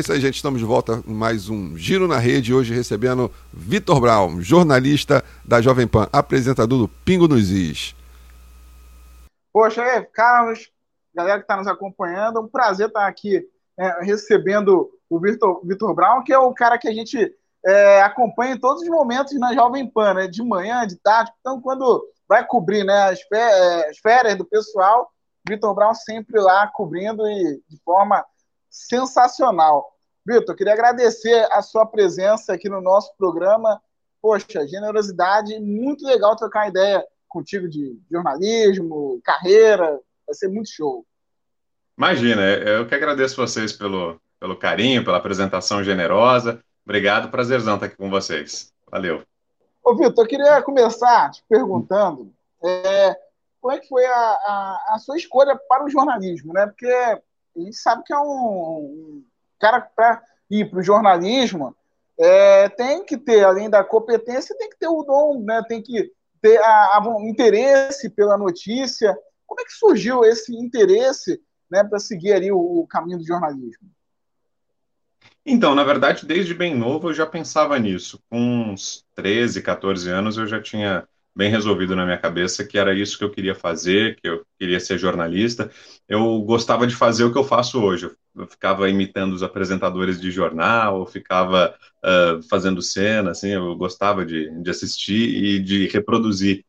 Isso aí, gente. Estamos de volta em mais um Giro na Rede. Hoje recebendo Vitor Brown, jornalista da Jovem Pan, apresentador do Pingo nos Is. Poxa, é, Carlos, galera que está nos acompanhando, é um prazer estar aqui é, recebendo o Vitor, Vitor Brown, que é o cara que a gente é, acompanha em todos os momentos na Jovem Pan, né? De manhã, de tarde. Então, quando vai cobrir né, as, é, férias do pessoal, Vitor Brown sempre lá cobrindo e de forma sensacional. Vitor, queria agradecer a sua presença aqui no nosso programa. Poxa, generosidade, muito legal trocar ideia contigo de jornalismo, carreira, vai ser muito show. Imagina, eu que agradeço vocês pelo, pelo carinho, pela apresentação generosa. Obrigado, prazerzão estar aqui com vocês. Valeu. Ô, Vitor, eu queria começar te perguntando é, como é que foi a, a, a, sua escolha para o jornalismo, né? Porque a gente sabe que é um, cara para ir para o jornalismo é, tem que ter, além da competência, tem que ter o dom, né? Tem que ter a, a, um interesse pela notícia. Como é que surgiu esse interesse né, para seguir ali o, o caminho do jornalismo? Então, na verdade, desde bem novo eu já pensava nisso. Com uns 13, 14 anos eu já tinha bem resolvido na minha cabeça que era isso que eu queria fazer, que eu queria ser jornalista. Eu gostava de fazer o que eu faço hoje. Eu ficava imitando os apresentadores de jornal, eu ficava uh, fazendo cena, assim, eu gostava de, de assistir e de reproduzir.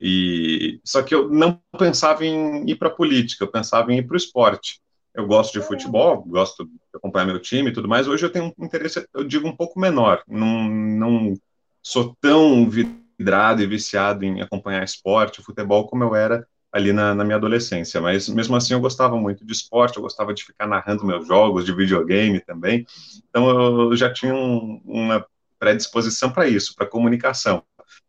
E só que eu não pensava em ir para política, eu pensava em ir para o esporte. Eu gosto de futebol, gosto de acompanhar meu time e tudo mais. Hoje eu tenho um interesse, eu digo, um pouco menor. Não, não sou tão vidrado e viciado em acompanhar esporte, futebol, como eu era ali na, na, minha adolescência. Mas mesmo assim eu gostava muito de esporte, eu gostava de ficar narrando meus jogos de videogame também. Então eu já tinha um, uma predisposição para isso, para comunicação.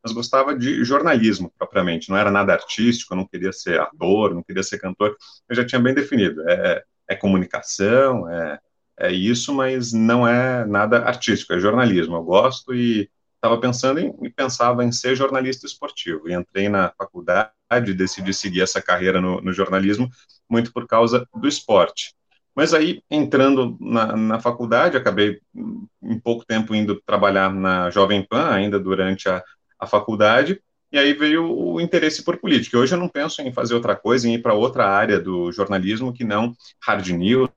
Mas gostava de jornalismo propriamente, não era nada artístico, eu não queria ser ator, não queria ser cantor, eu já tinha bem definido. É, é comunicação, é, é isso, mas não é nada artístico, é jornalismo. Eu gosto e estava pensando em, e pensava em ser jornalista esportivo. E entrei na faculdade e decidi seguir essa carreira no, no, jornalismo muito por causa do esporte. Mas aí, entrando na, na faculdade, acabei em pouco tempo indo trabalhar na Jovem Pan, ainda durante a, a faculdade, e aí veio o interesse por política. Hoje eu não penso em fazer outra coisa, em ir para outra área do jornalismo que não hard news,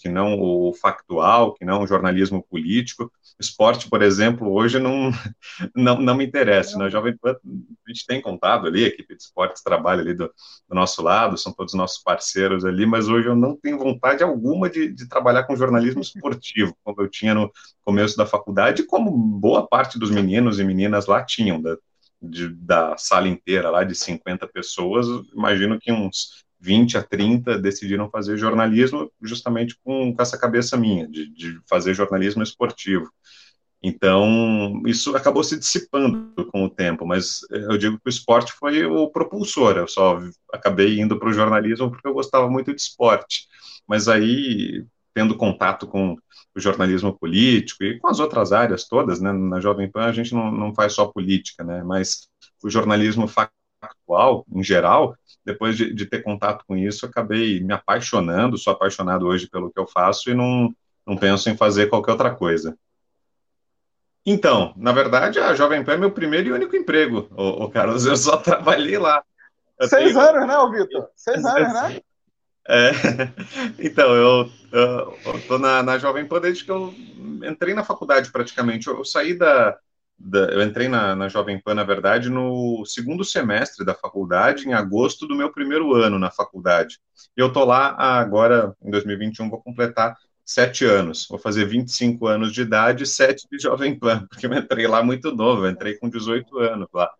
que não o factual, que não o jornalismo político. Esporte, por exemplo, hoje não, não, não me interessa. Na Jovem Pan, a gente tem contado ali, a equipe de esportes trabalha ali do, do, nosso lado, são todos nossos parceiros ali, mas hoje eu não tenho vontade alguma de, de trabalhar com jornalismo esportivo, como eu tinha no começo da faculdade, como boa parte dos meninos e meninas lá tinham, da, de, da sala inteira lá de 50 pessoas, imagino que uns 20 a 30 decidiram fazer jornalismo justamente com, com essa cabeça minha, de, de, fazer jornalismo esportivo. Então, isso acabou se dissipando com o tempo, mas eu digo que o esporte foi o propulsor. Eu só acabei indo para o jornalismo porque eu gostava muito de esporte. Mas aí, tendo contato com o jornalismo político e com as outras áreas todas, né? Na Jovem Pan a gente não, não faz só política, né? Mas o jornalismo factual, em geral, depois de, de, ter contato com isso, acabei me apaixonando, sou apaixonado hoje pelo que eu faço e não, não penso em fazer qualquer outra coisa. Então, na verdade, a Jovem Pan é meu primeiro e único emprego, o, Carlos, eu só trabalhei lá. Eu Seis tenho... anos, né, Vitor? Seis anos, né? É, então, eu, tô na, na Jovem Pan desde que eu entrei na faculdade, praticamente. Eu, eu saí da, da, Eu entrei na, na Jovem Pan, na verdade, no segundo semestre da faculdade, em agosto do meu primeiro ano na faculdade. E eu tô lá agora, em 2021, vou completar sete anos. Vou fazer 25 anos de idade, sete de Jovem Pan, porque eu entrei lá muito novo, eu entrei com 18 anos lá.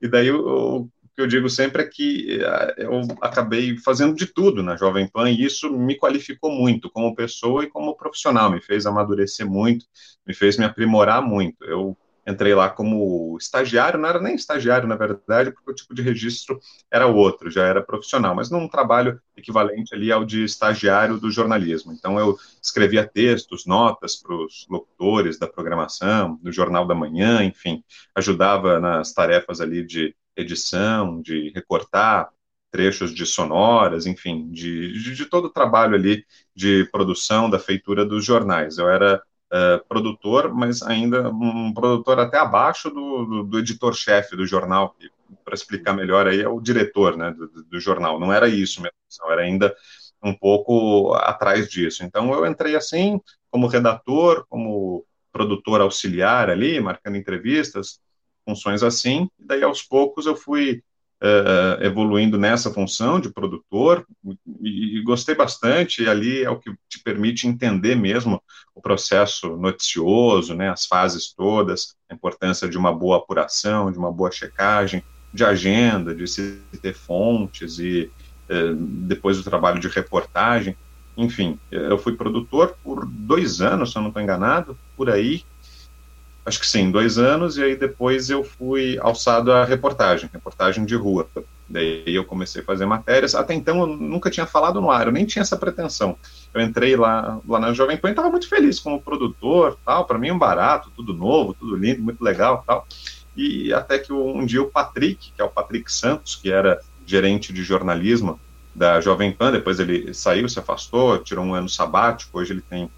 E daí eu, que eu digo sempre é que eh, eu acabei fazendo de tudo na Jovem Pan e isso me qualificou muito como pessoa e como profissional, me fez amadurecer muito, me fez me aprimorar muito. Eu entrei lá como estagiário, não era nem estagiário, na verdade, porque o tipo de registro era outro, já era profissional, mas num trabalho equivalente ali ao de estagiário do jornalismo. Então, eu escrevia textos, notas para os locutores da programação, do Jornal da Manhã, enfim, ajudava nas tarefas ali de edição, de recortar trechos de sonoras, enfim, de, de, de, todo o trabalho ali de produção, da feitura dos jornais. Eu era uh, produtor, mas ainda um produtor até abaixo do, do, do editor-chefe do jornal, para explicar melhor aí, é o diretor né, do, do jornal. Não era isso função, era ainda um pouco atrás disso. Então eu entrei assim, como redator, como produtor auxiliar ali, marcando entrevistas, funções assim, e daí aos poucos eu fui uh, evoluindo nessa função de produtor e, e, gostei bastante, e ali é o que te permite entender mesmo o processo noticioso, né, as fases todas, a importância de uma boa apuração, de uma boa checagem, de agenda, de se ter fontes e uh, depois o trabalho de reportagem, enfim, eu fui produtor por dois anos, se eu não estou enganado, por aí, acho que sim, dois anos, e aí depois eu fui alçado à reportagem, reportagem de rua. Daí eu comecei a fazer matérias. Até então eu nunca tinha falado no ar, eu nem tinha essa pretensão. Eu entrei lá, lá na Jovem Pan e estava muito feliz como produtor, tal. Para mim um barato, tudo novo, tudo lindo, muito legal, tal. E até que um dia o Patrick, que é o Patrick Santos, que era gerente de jornalismo da Jovem Pan, depois ele saiu, se afastou, tirou um ano sabático, hoje ele tem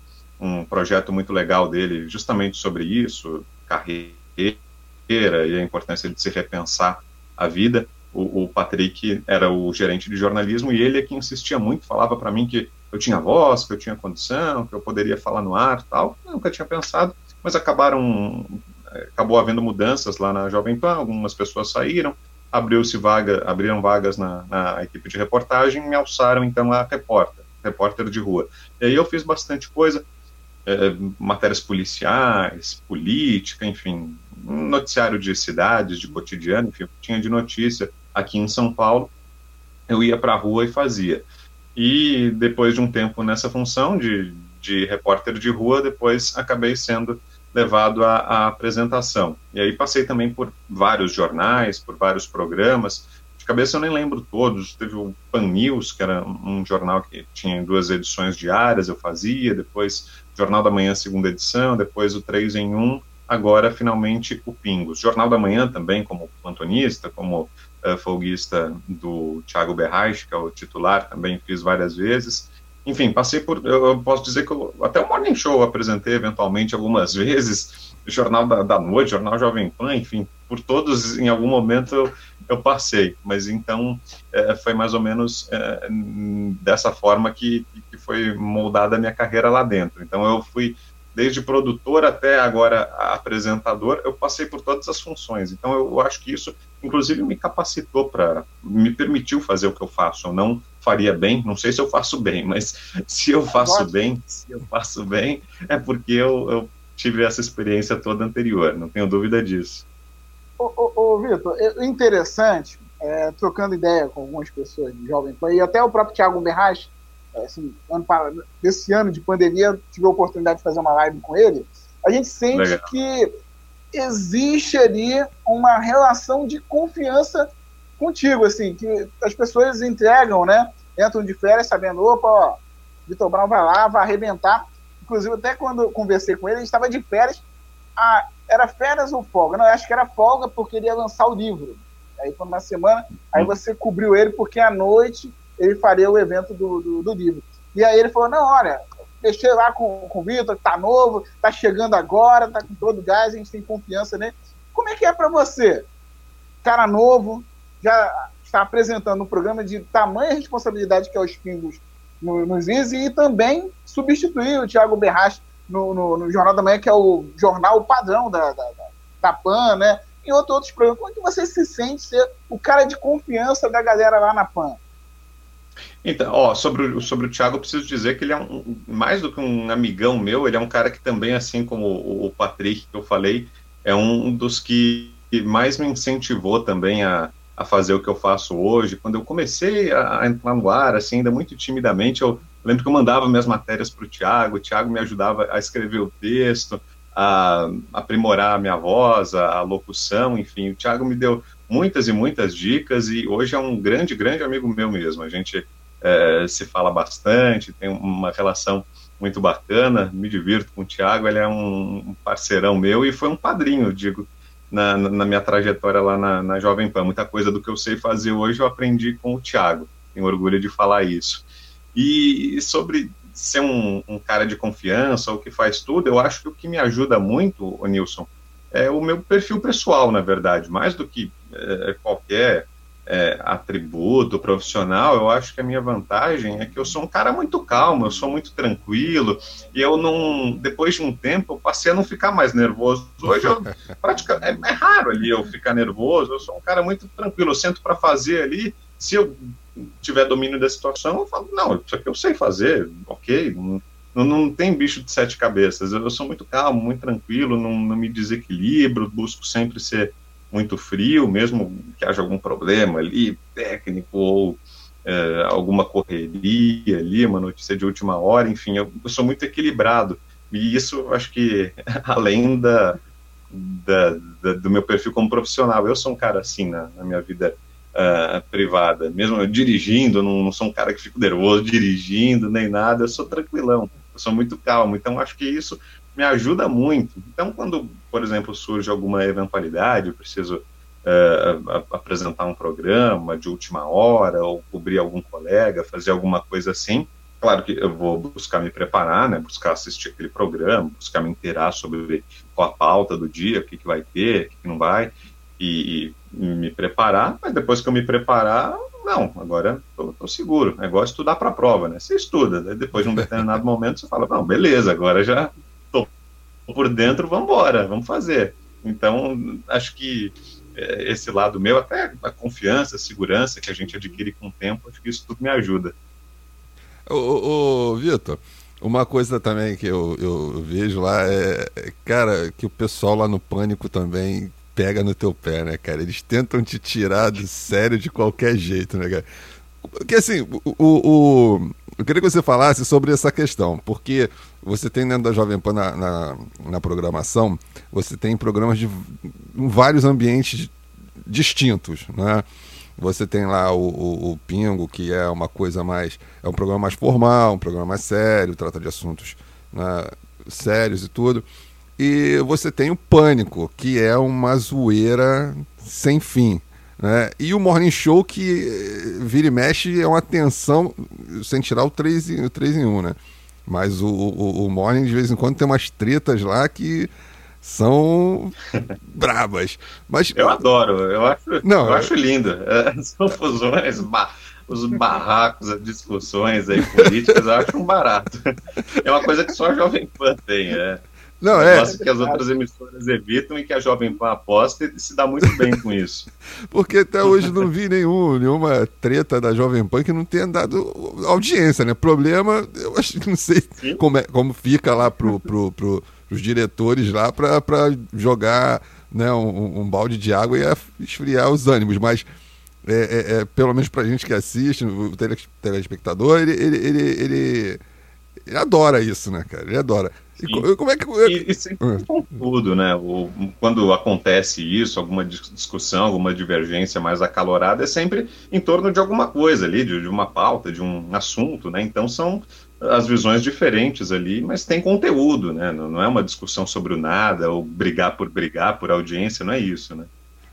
um projeto muito legal dele justamente sobre isso, carreira e a importância de se repensar a vida. O, o, Patrick era o gerente de jornalismo e ele é que insistia muito, falava para mim que eu tinha voz, que eu tinha condição, que eu poderia falar no ar, tal. Eu nunca tinha pensado, mas acabaram acabou havendo mudanças lá na Jovem Pan, algumas pessoas saíram, abriu-se vaga, abriram vagas na, na, equipe de reportagem, me alçaram então a repórter, repórter de rua. E aí eu fiz bastante coisa, é, matérias policiais, política, enfim, um noticiário de cidades, de cotidiano, enfim, tinha de notícia aqui em São Paulo, eu ia para a rua e fazia. E depois de um tempo nessa função de, de repórter de rua, depois acabei sendo levado à, à apresentação. E aí passei também por vários jornais, por vários programas, de cabeça eu nem lembro todos. Teve o Pan News, que era um jornal que tinha duas edições diárias, eu fazia, depois Jornal da Manhã, segunda edição, depois o 3 em 1, agora finalmente o Pingos. Jornal da Manhã também, como plantonista, como uh, folguista do Thiago Berraich, que é o titular, também fiz várias vezes. Enfim, passei por. Eu posso dizer que eu, até o Morning Show eu apresentei eventualmente algumas vezes, Jornal da, da Noite, Jornal Jovem Pan, enfim, por todos em algum momento eu, eu passei. Mas então é, foi mais ou menos é, dessa forma que, que foi moldada a minha carreira lá dentro. Então eu fui desde produtor até agora apresentador, eu passei por todas as funções. Então eu acho que isso, inclusive, me capacitou para, me permitiu fazer o que eu faço. Eu não faria bem, não sei se eu faço bem, mas se eu faço bem, se eu faço bem, é porque eu, eu tive essa experiência toda anterior, não tenho dúvida disso. Ô, ô, ô Vitor, é interessante, é, trocando ideia com algumas pessoas de Jovem Pan, e até o próprio Thiago Berraz, assim, ano, desse ano de pandemia, tive a oportunidade de fazer uma live com ele, a gente sente Legal. que existe ali uma relação de confiança contigo, assim, que as pessoas entregam, né? Entram de férias sabendo, opa, ó, Vitor Brown vai lá, vai arrebentar. Inclusive, até quando conversei com ele, ele estava de férias. Ah, era férias ou folga? Não, acho que era folga porque ele ia lançar o livro. Aí foi uma semana, aí você cobriu ele porque à noite ele faria o evento do, do, do livro. E aí ele falou: não, olha, deixei lá com, com o Vitor, tá novo, tá chegando agora, tá com todo gás, a gente tem confiança nele. Como é que é para você? Cara novo, já está apresentando um programa de tamanha responsabilidade que é os Pingos no, nos Easy e também substituir o Thiago Berras no, no, no, Jornal da Manhã, que é o jornal padrão da, da, da, da PAN, né? E outros, outros programas. Como é que você se sente ser o cara de confiança da galera lá na PAN? Então, ó, sobre, o, sobre o Thiago, eu preciso dizer que ele é um, mais do que um amigão meu, ele é um cara que também, assim como o, o Patrick que eu falei, é um dos que mais me incentivou também a, a fazer o que eu faço hoje. Quando eu comecei a, entrar no ar, assim, ainda muito timidamente, eu, lembro que eu mandava minhas matérias para o Thiago, o Thiago me ajudava a escrever o texto, a aprimorar a minha voz, a, locução, enfim, o Thiago me deu muitas e muitas dicas e hoje é um grande, grande amigo meu mesmo. A gente é, se fala bastante, tem uma relação muito bacana, me divirto com o Thiago, ele é um parceirão meu e foi um padrinho, digo, na, na minha trajetória lá na, na, Jovem Pan. Muita coisa do que eu sei fazer hoje eu aprendi com o Thiago. Tenho orgulho de falar isso. E sobre ser um, um cara de confiança, o que faz tudo, eu acho que o que me ajuda muito, o Nilson, é o meu perfil pessoal, na verdade, mais do que é, qualquer é, atributo profissional, eu acho que a minha vantagem é que eu sou um cara muito calmo, eu sou muito tranquilo, e eu não, depois de um tempo, eu passei a não ficar mais nervoso. Hoje eu, praticamente, é, é raro ali eu ficar nervoso, eu sou um cara muito tranquilo, eu sento para fazer ali, se eu tiver domínio da situação, eu falo, não, isso aqui eu sei fazer, ok, não, não, tem bicho de sete cabeças, eu sou muito calmo, muito tranquilo, não, não me desequilibro, busco sempre ser muito frio, mesmo que haja algum problema ali, técnico ou é, alguma correria ali, uma notícia de última hora, enfim, eu, eu sou muito equilibrado. E isso, acho que, além da, da, da, do meu perfil como profissional, eu sou um cara assim na, na minha vida uh, privada. Mesmo eu dirigindo, não, não sou um cara que fico nervoso dirigindo, nem nada, eu sou tranquilão, eu sou muito calmo. Então, acho que isso me ajuda muito. Então, quando, por exemplo, surge alguma eventualidade, eu preciso uh, apresentar um programa de última hora, ou cobrir algum colega, fazer alguma coisa assim, claro que eu vou buscar me preparar, né, buscar assistir aquele programa, buscar me inteirar sobre qual a pauta do dia, o que, que vai ter, o que, que não vai, e, e, me preparar, mas depois que eu me preparar, não, agora estou seguro. É igual estudar para a prova, né? Você estuda, né? depois de um determinado momento você fala, não, beleza, agora já por dentro, vamos embora, vamos fazer. Então, acho que é, esse lado meu, até a confiança, a segurança que a gente adquire com o tempo, acho que isso tudo me ajuda. Ô, ô, Vitor, uma coisa também que eu, eu vejo lá é, é, cara, que o pessoal lá no Pânico também pega no teu pé, né, cara? Eles tentam te tirar do sério de qualquer jeito, né, cara? Porque assim, o, o, eu queria que você falasse sobre essa questão, porque você tem dentro da Jovem Pan na, na, na programação, você tem programas de vários ambientes distintos, né? Você tem lá o, o, o, Pingo, que é uma coisa mais. É um programa mais formal, um programa mais sério, trata de assuntos né, sérios e tudo. E você tem o Pânico, que é uma zoeira sem fim. Né? E o Morning Show, que eh, vira e mexe, é uma tensão, sem tirar o 3 em, o 3 em 1, né? Mas o, o, o Morning, de vez em quando, tem umas tretas lá que são brabas. Mas, eu adoro, eu acho, não, eu é... acho lindo. É, são fusões, os barracos, as discussões aí políticas, eu acho um barato. É uma coisa que só a Jovem Pan tem, é. Não, é. Que as outras emissoras evitam e que a Jovem Pan aposta e se dá muito bem com isso. Porque até hoje não vi nenhum, nenhuma treta da Jovem Pan que não tenha dado audiência, né? Problema, eu acho que não sei como, é, como fica lá pro, pro, pro, pros diretores lá para jogar né, um, um, balde de água e esfriar os ânimos, mas é, é, é, pelo menos pra gente que assiste, o telespectador, ele, ele, ele, ele, ele adora isso, né, cara? Ele adora. E, como é que. E, e sempre tudo, né? O, quando acontece isso, alguma discussão, alguma divergência mais acalorada, é sempre em torno de alguma coisa ali, de, de uma pauta, de um assunto, né? Então são as visões diferentes ali, mas tem conteúdo, né? Não, não é uma discussão sobre o nada, ou brigar por brigar, por audiência, não é isso, né?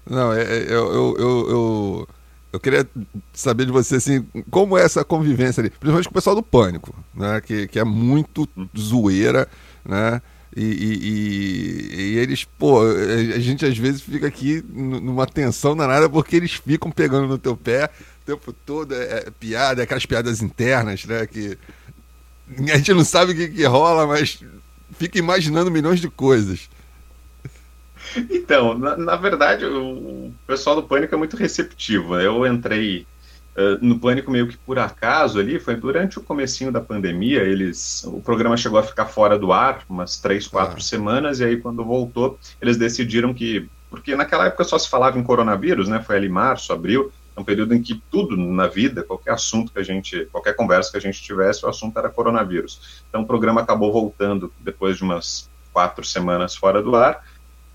Não, é, é eu, eu, eu, eu queria saber de você, assim, como é essa convivência ali, principalmente com o pessoal do Pânico, né? Que, que é muito hum. zoeira né? E, e, e, eles, pô, a gente às vezes fica aqui numa tensão danada porque eles ficam pegando no teu pé o tempo todo, é, é piada, é aquelas piadas internas, né? Que a gente não sabe o que, que rola, mas fica imaginando milhões de coisas. Então, na, na verdade, o, o pessoal do Pânico é muito receptivo. Eu entrei eh, no Pânico meio que por acaso ali, foi durante o comecinho da pandemia, eles, o programa chegou a ficar fora do ar umas três, quatro ah. semanas, e aí quando voltou, eles decidiram que, porque naquela época só se falava em coronavírus, né, foi ali março, abril, é um período em que tudo na vida, qualquer assunto que a gente, qualquer conversa que a gente tivesse, o assunto era coronavírus. Então o programa acabou voltando depois de umas quatro semanas fora do ar,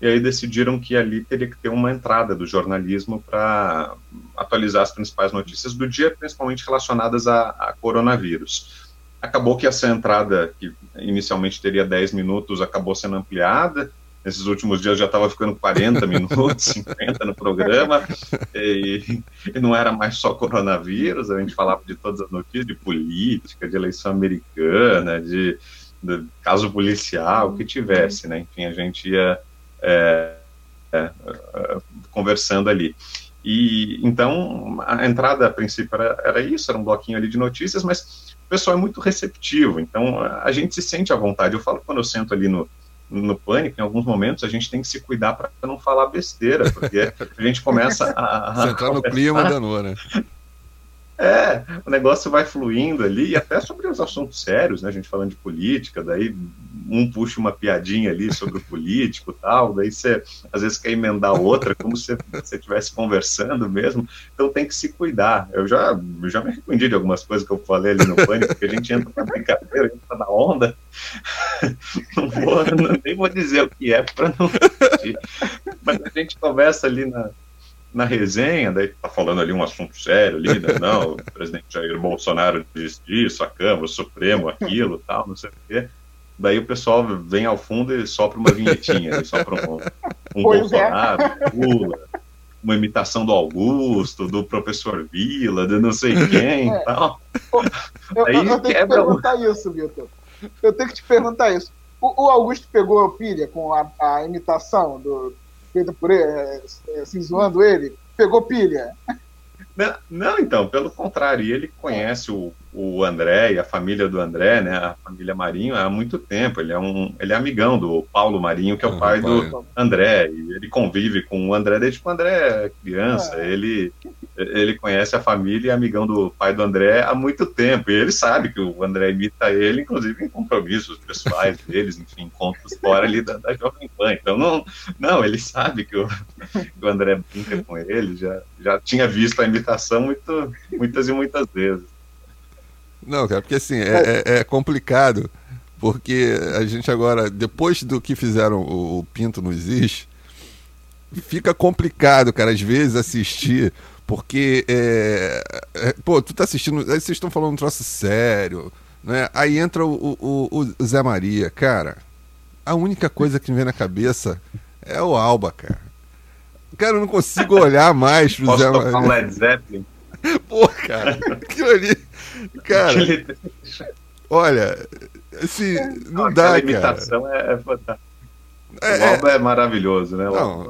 e aí decidiram que ali teria que ter uma entrada do jornalismo para atualizar as principais notícias do dia, principalmente relacionadas a, a, coronavírus. Acabou que essa entrada, que inicialmente teria 10 minutos, acabou sendo ampliada, nesses últimos dias já estava ficando 40 minutos, 50 no programa, e, e, não era mais só coronavírus, a gente falava de todas as notícias, de política, de eleição americana, de, de caso policial, o que tivesse, né? Enfim, a gente ia é, é, é conversando ali. E então a entrada a princípio era, era, isso, era um bloquinho ali de notícias, mas o pessoal é muito receptivo, então a gente se sente à vontade. Eu falo quando eu sento ali no, no pânico, em alguns momentos a gente tem que se cuidar para não falar besteira, porque a gente começa a. a Você entrar no clima danou, né? É, o negócio vai fluindo ali, e até sobre os assuntos sérios, né? A gente falando de política, daí um puxa uma piadinha ali sobre o político tal, daí você às vezes quer emendar outra, como se você estivesse conversando mesmo. Então tem que se cuidar. Eu já, eu já me arrependi de algumas coisas que eu falei ali no pânico, porque a gente entra na brincadeira, entra na onda. Não vou, não, nem vou dizer o que é para não. Mas a gente conversa ali na na resenha, daí tá falando ali um assunto sério ali, né? não, o presidente Jair Bolsonaro disse isso, a Câmara, o Supremo, aquilo, tal, não sei o quê. Daí o pessoal vem ao fundo e sopra uma vinhetinha, sopra um, um Bolsonaro, é. Lula, uma imitação do Augusto, do professor Vila, de não sei quem é. tal. Eu, Aí eu, eu tenho que perguntar isso, Vitor. Eu tenho que te perguntar isso. O, o Augusto pegou pilha com a, a imitação do, feita por ele, é, é, assim, zoando ele, pegou pilha. Não, não, então, pelo contrário, ele conhece o, o André e a família do André, né, a família Marinho, há muito tempo. Ele é um, ele é amigão do Paulo Marinho, que é o pai do André, e ele convive com o André desde que o André é criança. É. Ele, ele conhece a família e é amigão do pai do André há muito tempo. E ele sabe que o André imita ele, inclusive em compromissos pessoais deles, enfim, encontros fora ali da, da Jovem Pan. Então, não, não ele sabe que o, que o André brinca com ele, já, já tinha visto a imitação muito, muitas e muitas vezes. Não, cara, porque assim, é, é, é, complicado, porque a gente agora, depois do que fizeram o, o Pinto não existe, fica complicado, cara, às vezes assistir, porque, é, é, pô, tu tá assistindo, aí vocês estão falando um troço sério, né? Aí entra o, o, o Zé Maria, cara, a única coisa que me vem na cabeça é o Alba, cara. Cara, eu não consigo olhar mais pro Posso Zé Maria. Um Led Zeppelin? Pô, cara, aquilo ali. Cara, olha, assim, não, não dá, cara. imitação é, é fantástica. É, o Alba é, é maravilhoso, né? Não,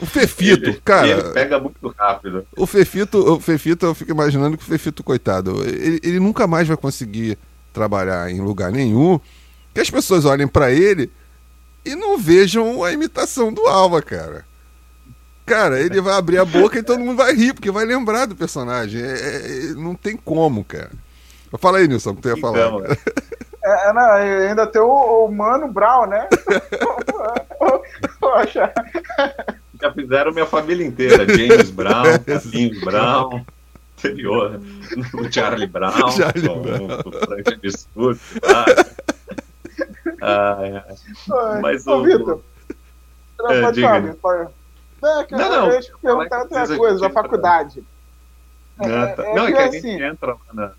o Fefito, ele, cara. Ele pega muito rápido. O Fefito, o Fefito, eu fico imaginando que o Fefito, coitado, ele, ele nunca mais vai conseguir trabalhar em lugar nenhum. Que as pessoas olhem para ele e não vejam a imitação do Alba, cara. Cara, ele vai abrir a boca e todo mundo vai rir, porque vai lembrar do personagem. É, é, não tem como, cara. Fala aí, Nilson, o que tu ia falar. Então, é, é, não, ainda tem o, o, Mano Brown, né? Poxa. Já fizeram minha família inteira. James Brown, James Brown, anterior, o Charlie Brown, Charlie o, Brown. o Frank Biscuit, ah, Mas Ô, o... Vitor, é, pode falar, não, não, eu, não. Eu ia perguntar outra coisa, da faculdade. É, ah, tá. é, não, é que, a gente assim, entra na.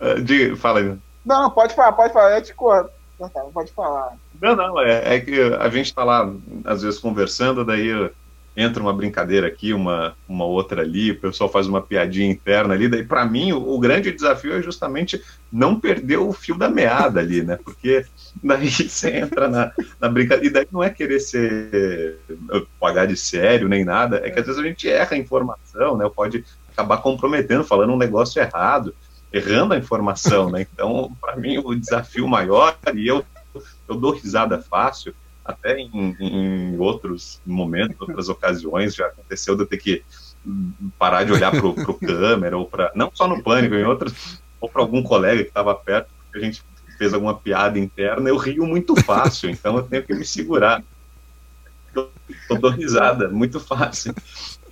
Uh, de, fala aí. Não, não, pode falar, pode falar, eu te conto. Não, tá, pode falar. Não, não, é, é que a gente está lá, às vezes, conversando, daí entra uma brincadeira aqui, uma, uma outra ali, o pessoal faz uma piadinha interna ali, daí para mim o, o, grande desafio é justamente não perder o fio da meada ali, né? Porque daí você entra na, na brincadeira, e daí não é querer ser pagar de sério nem nada, é que às vezes a gente erra a informação, né? Pode acabar comprometendo, falando um negócio errado, errando a informação, né? Então, para mim, o desafio maior, e eu, eu dou risada fácil, até em, em outros momentos, outras ocasiões, já aconteceu de eu ter que parar de olhar para o câmera, ou para. Não só no pânico, em outras, ou para algum colega que estava perto, porque a gente fez alguma piada interna, eu rio muito fácil, então eu tenho que me segurar. Eu dou risada, muito fácil.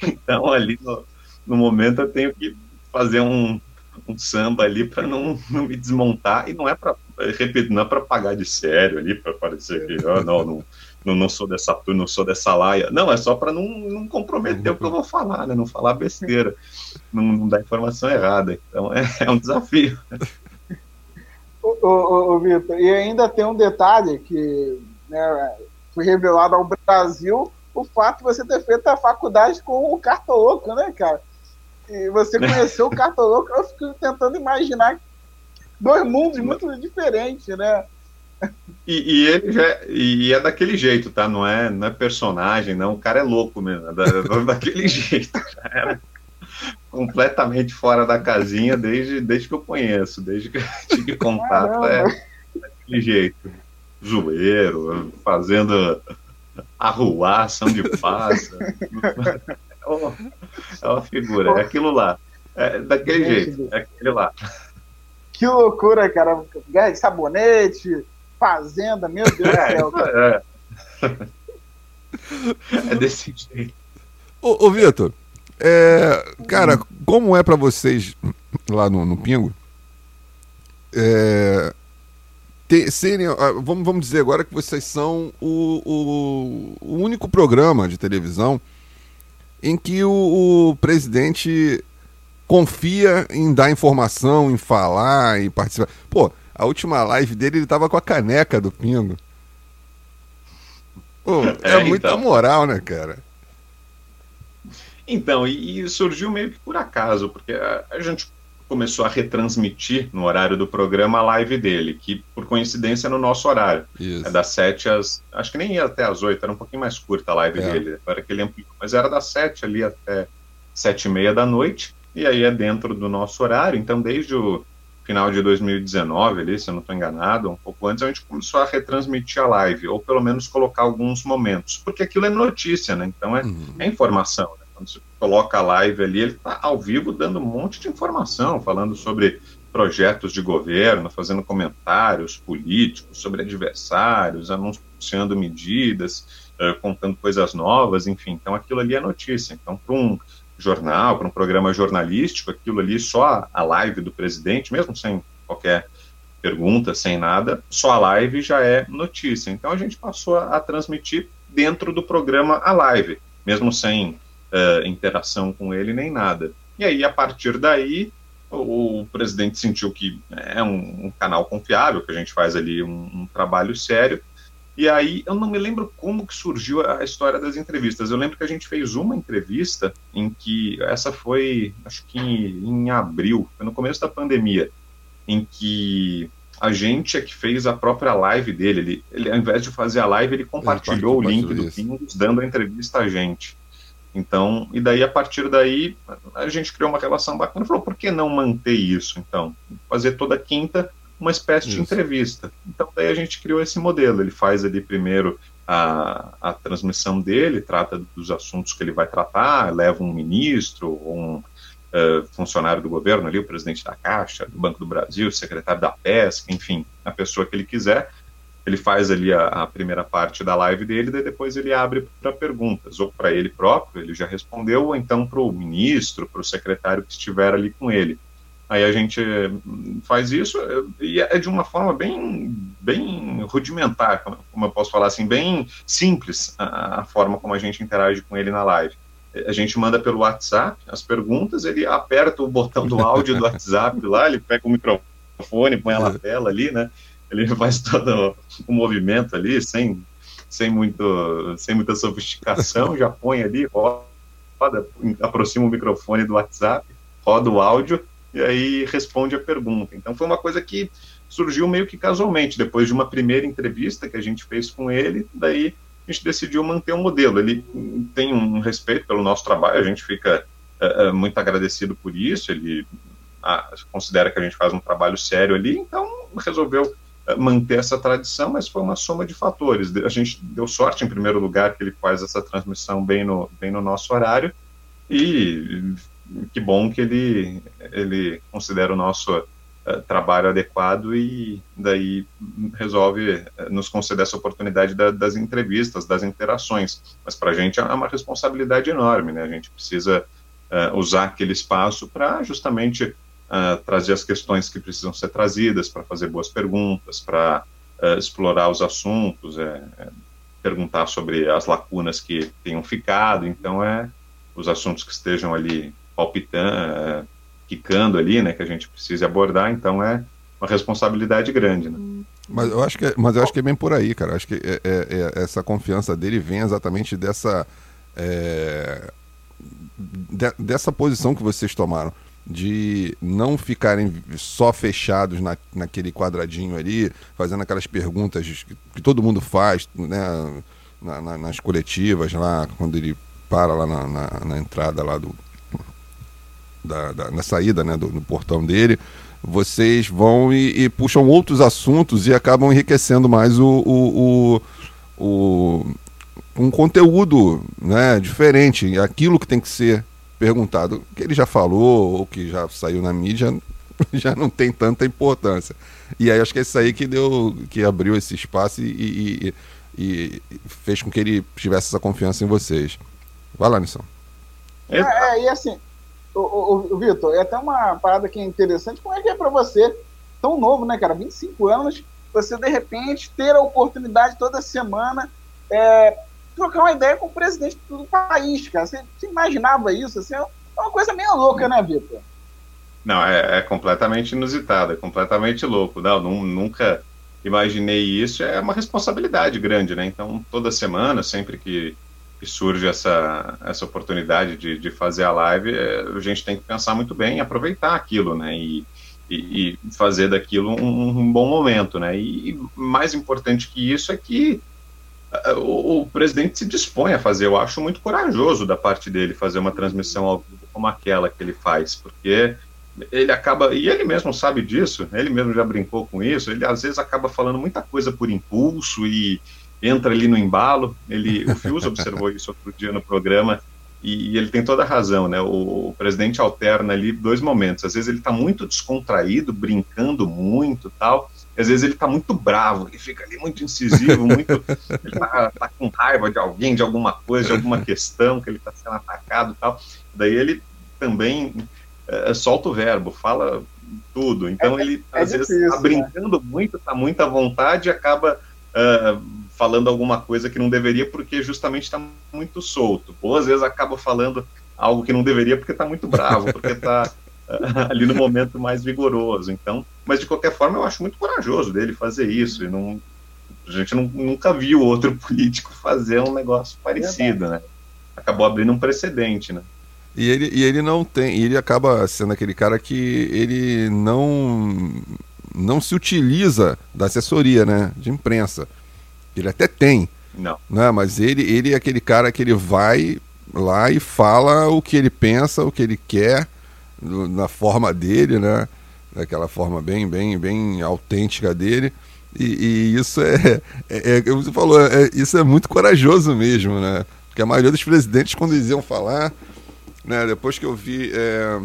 Então, ali no, no momento, eu tenho que fazer um, um samba ali para não, não me desmontar, e não é para repito, não é para pagar de sério ali, para parecer que ah, não, não, não, não sou dessa turma, não sou dessa laia. Não, é só para não, não comprometer o que eu vou falar, né? Não falar besteira, não, não dar informação errada. Então é, é um desafio. Ô, ô, ô, Vitor, e ainda tem um detalhe que né, foi revelado ao Brasil o fato de você ter feito a faculdade com o Cartoloco, né, cara? E você conheceu o Cartoloco, eu fico tentando imaginar dois mundos muito diferentes, né? E, e, ele já e é daquele jeito, tá? Não é, não é personagem, não. O cara é louco mesmo, é da, é daquele jeito. Já era completamente fora da casinha desde, desde que eu conheço, desde que eu tive contato. É, daquele jeito. Zoeiro, fazendo arruação de passa. É uma, é uma figura, é aquilo lá. É daquele jeito, é aquele lá. Que loucura, cara. Ganha de sabonete, fazenda, meu Deus é, do céu. Cara. É. é desse jeito. Ô, ô Vitor, é, cara, como é para vocês lá no, no Pingo? É, ter, serem, ah, vamos, vamos dizer agora que vocês são o, o, o único programa de televisão em que o, o, presidente confia em dar informação, em falar, em participar. Pô, a última live dele ele tava com a caneca do Pingo. Pô, é, é muita então. moral, né, cara? Então, e, e, surgiu meio que por acaso, porque a, a gente começou a retransmitir no horário do programa a live dele, que por coincidência é no nosso horário. Isso. É das 7 às. Acho que nem ia até às 8, era um pouquinho mais curta a live é. dele, agora que ele ampliou. Mas era das 7 ali até 7 e meia da noite, e aí é dentro do nosso horário. Então, desde o final de 2019, ali, se eu não estou enganado, um pouco antes, a gente começou a retransmitir a live, ou pelo menos colocar alguns momentos, porque aquilo é notícia, né? Então é, uhum. é informação. Né? Quando você coloca a live ali, ele está ao vivo dando um monte de informação, falando sobre projetos de governo, fazendo comentários políticos sobre adversários, anunciando medidas, uh, contando coisas novas, enfim. Então aquilo ali é notícia. Então, para um jornal, para um programa jornalístico, aquilo ali, só a live do presidente, mesmo sem qualquer pergunta, sem nada, só a live já é notícia. Então a gente passou a, a transmitir dentro do programa a live, mesmo sem uh, interação com ele nem nada. E aí, a partir daí, o, o presidente sentiu que é um, um, canal confiável, que a gente faz ali um, um, trabalho sério. E aí, eu não me lembro como que surgiu a história das entrevistas. Eu lembro que a gente fez uma entrevista em que, essa foi, acho que em, em abril, foi no começo da pandemia, em que a gente é que fez a própria live dele. Ele, ele ao invés de fazer a live, ele compartilhou ele o link do Pingos, dando a entrevista a gente. Então, e daí a partir daí a gente criou uma relação bacana. Falou, por que não manter isso? Então, fazer toda quinta uma espécie isso. de entrevista. Então, daí a gente criou esse modelo. Ele faz ali primeiro a, a transmissão dele, trata dos assuntos que ele vai tratar, leva um ministro, um uh, funcionário do governo ali, o presidente da Caixa, do Banco do Brasil, o secretário da Pesca, enfim, a pessoa que ele quiser ele faz ali a, a, primeira parte da live dele, daí depois ele abre para perguntas, ou para ele próprio, ele já respondeu, ou então para o ministro, para o secretário que estiver ali com ele. Aí a gente hum, faz isso e é de uma forma bem, bem rudimentar, como eu posso falar assim, bem simples a, a forma como a gente interage com ele na live. A gente manda pelo WhatsApp as perguntas, ele aperta o botão do áudio do WhatsApp lá, ele pega o microfone, põe ela na tela ali, né? ele faz todo o movimento ali, sem, sem, muito, sem muita sofisticação, já põe ali, roda, aproxima o microfone do WhatsApp, roda o áudio e aí responde a pergunta. Então foi uma coisa que surgiu meio que casualmente, depois de uma primeira entrevista que a gente fez com ele, daí a gente decidiu manter o modelo. Ele tem um respeito pelo nosso trabalho, a gente fica uh, muito agradecido por isso, ele uh, considera que a gente faz um trabalho sério ali, então resolveu manter essa tradição, mas foi uma soma de fatores. A gente deu sorte, em primeiro lugar, que ele faz essa transmissão bem no, bem no nosso horário, e que bom que ele, ele considera o nosso uh, trabalho adequado e daí resolve uh, nos conceder essa oportunidade da, das entrevistas, das interações. Mas para a gente é uma responsabilidade enorme, né? A gente precisa uh, usar aquele espaço para justamente uh, trazer as questões que precisam ser trazidas, para fazer boas perguntas, para explorar os assuntos, é, é, perguntar sobre as lacunas que tenham ficado. Então, é os assuntos que estejam ali palpitando, é, quicando ali, né, que a gente precisa abordar. Então, é uma responsabilidade grande, né? Mas eu acho que, é, mas eu acho que é bem por aí, cara. Acho que é, é, é essa confiança dele vem exatamente dessa é, de, dessa posição que vocês tomaram de não ficarem só fechados na, naquele quadradinho ali, fazendo aquelas perguntas que, que todo mundo faz, né, na, na, nas coletivas lá, quando ele para lá na, na entrada lá do da, da, na saída né, do, do portão dele, vocês vão e, e, puxam outros assuntos e acabam enriquecendo mais o, o, o, o um conteúdo né, diferente, aquilo que tem que ser perguntado, que ele já falou ou que já saiu na mídia, já não tem tanta importância. E aí acho que é isso aí que deu, que abriu esse espaço e, e, e fez com que ele tivesse essa confiança em vocês. Vai lá, Nisson. É, é, e assim, o, Vitor, é até uma parada que é interessante. Como é que é para você, tão novo, né, cara? 25 anos, você de repente ter a oportunidade toda semana é, trocar uma ideia com o presidente do país, cara. Você, você imaginava isso? Assim, é uma coisa meio louca, né, Vitor? Não, é, é, completamente inusitado, é completamente louco. Não, nunca imaginei isso. É uma responsabilidade grande, né? Então, toda semana, sempre que que surge essa, essa oportunidade de, de fazer a live, é, a gente tem que pensar muito bem, aproveitar aquilo, né? E, e, e fazer daquilo um, um, bom momento, né? E mais importante que isso é que uh, o, o, presidente se dispõe a fazer. Eu acho muito corajoso da parte dele fazer uma transmissão ao vivo como aquela que ele faz, porque ele acaba, e ele mesmo sabe disso, ele mesmo já brincou com isso, ele às vezes acaba falando muita coisa por impulso e, entra ali no embalo. Ele, o Fius observou isso outro dia no programa e, e ele tem toda a razão, né? O, o, presidente alterna ali dois momentos. Às vezes ele está muito descontraído, brincando muito, tal. E às vezes ele está muito bravo, ele fica ali muito incisivo, muito, ele está tá com raiva de alguém, de alguma coisa, de alguma questão que ele está sendo atacado, tal. Daí ele também é, solta o verbo, fala tudo. Então é, ele é às vezes está brincando né? muito, está muito à vontade e acaba uh, falando alguma coisa que não deveria porque justamente está muito solto. Ou às vezes acaba falando algo que não deveria porque está muito bravo, porque está uh, ali no momento mais vigoroso. Então, mas de qualquer forma eu acho muito corajoso dele fazer isso e não a gente não, nunca viu outro político fazer um negócio parecido, né? Acabou abrindo um precedente, né? E ele, e ele não tem, ele acaba sendo aquele cara que ele não não se utiliza da assessoria, né, de imprensa. Ele até tem. Não. Né, mas ele, ele é aquele cara que ele vai lá e fala o que ele pensa, o que ele quer, na forma dele, né? Daquela forma bem, bem, bem autêntica dele. E, e isso é, é, é, como você falou, é, isso é muito corajoso mesmo, né? Porque a maioria dos presidentes, quando eles iam falar, né, depois que eu vi, é,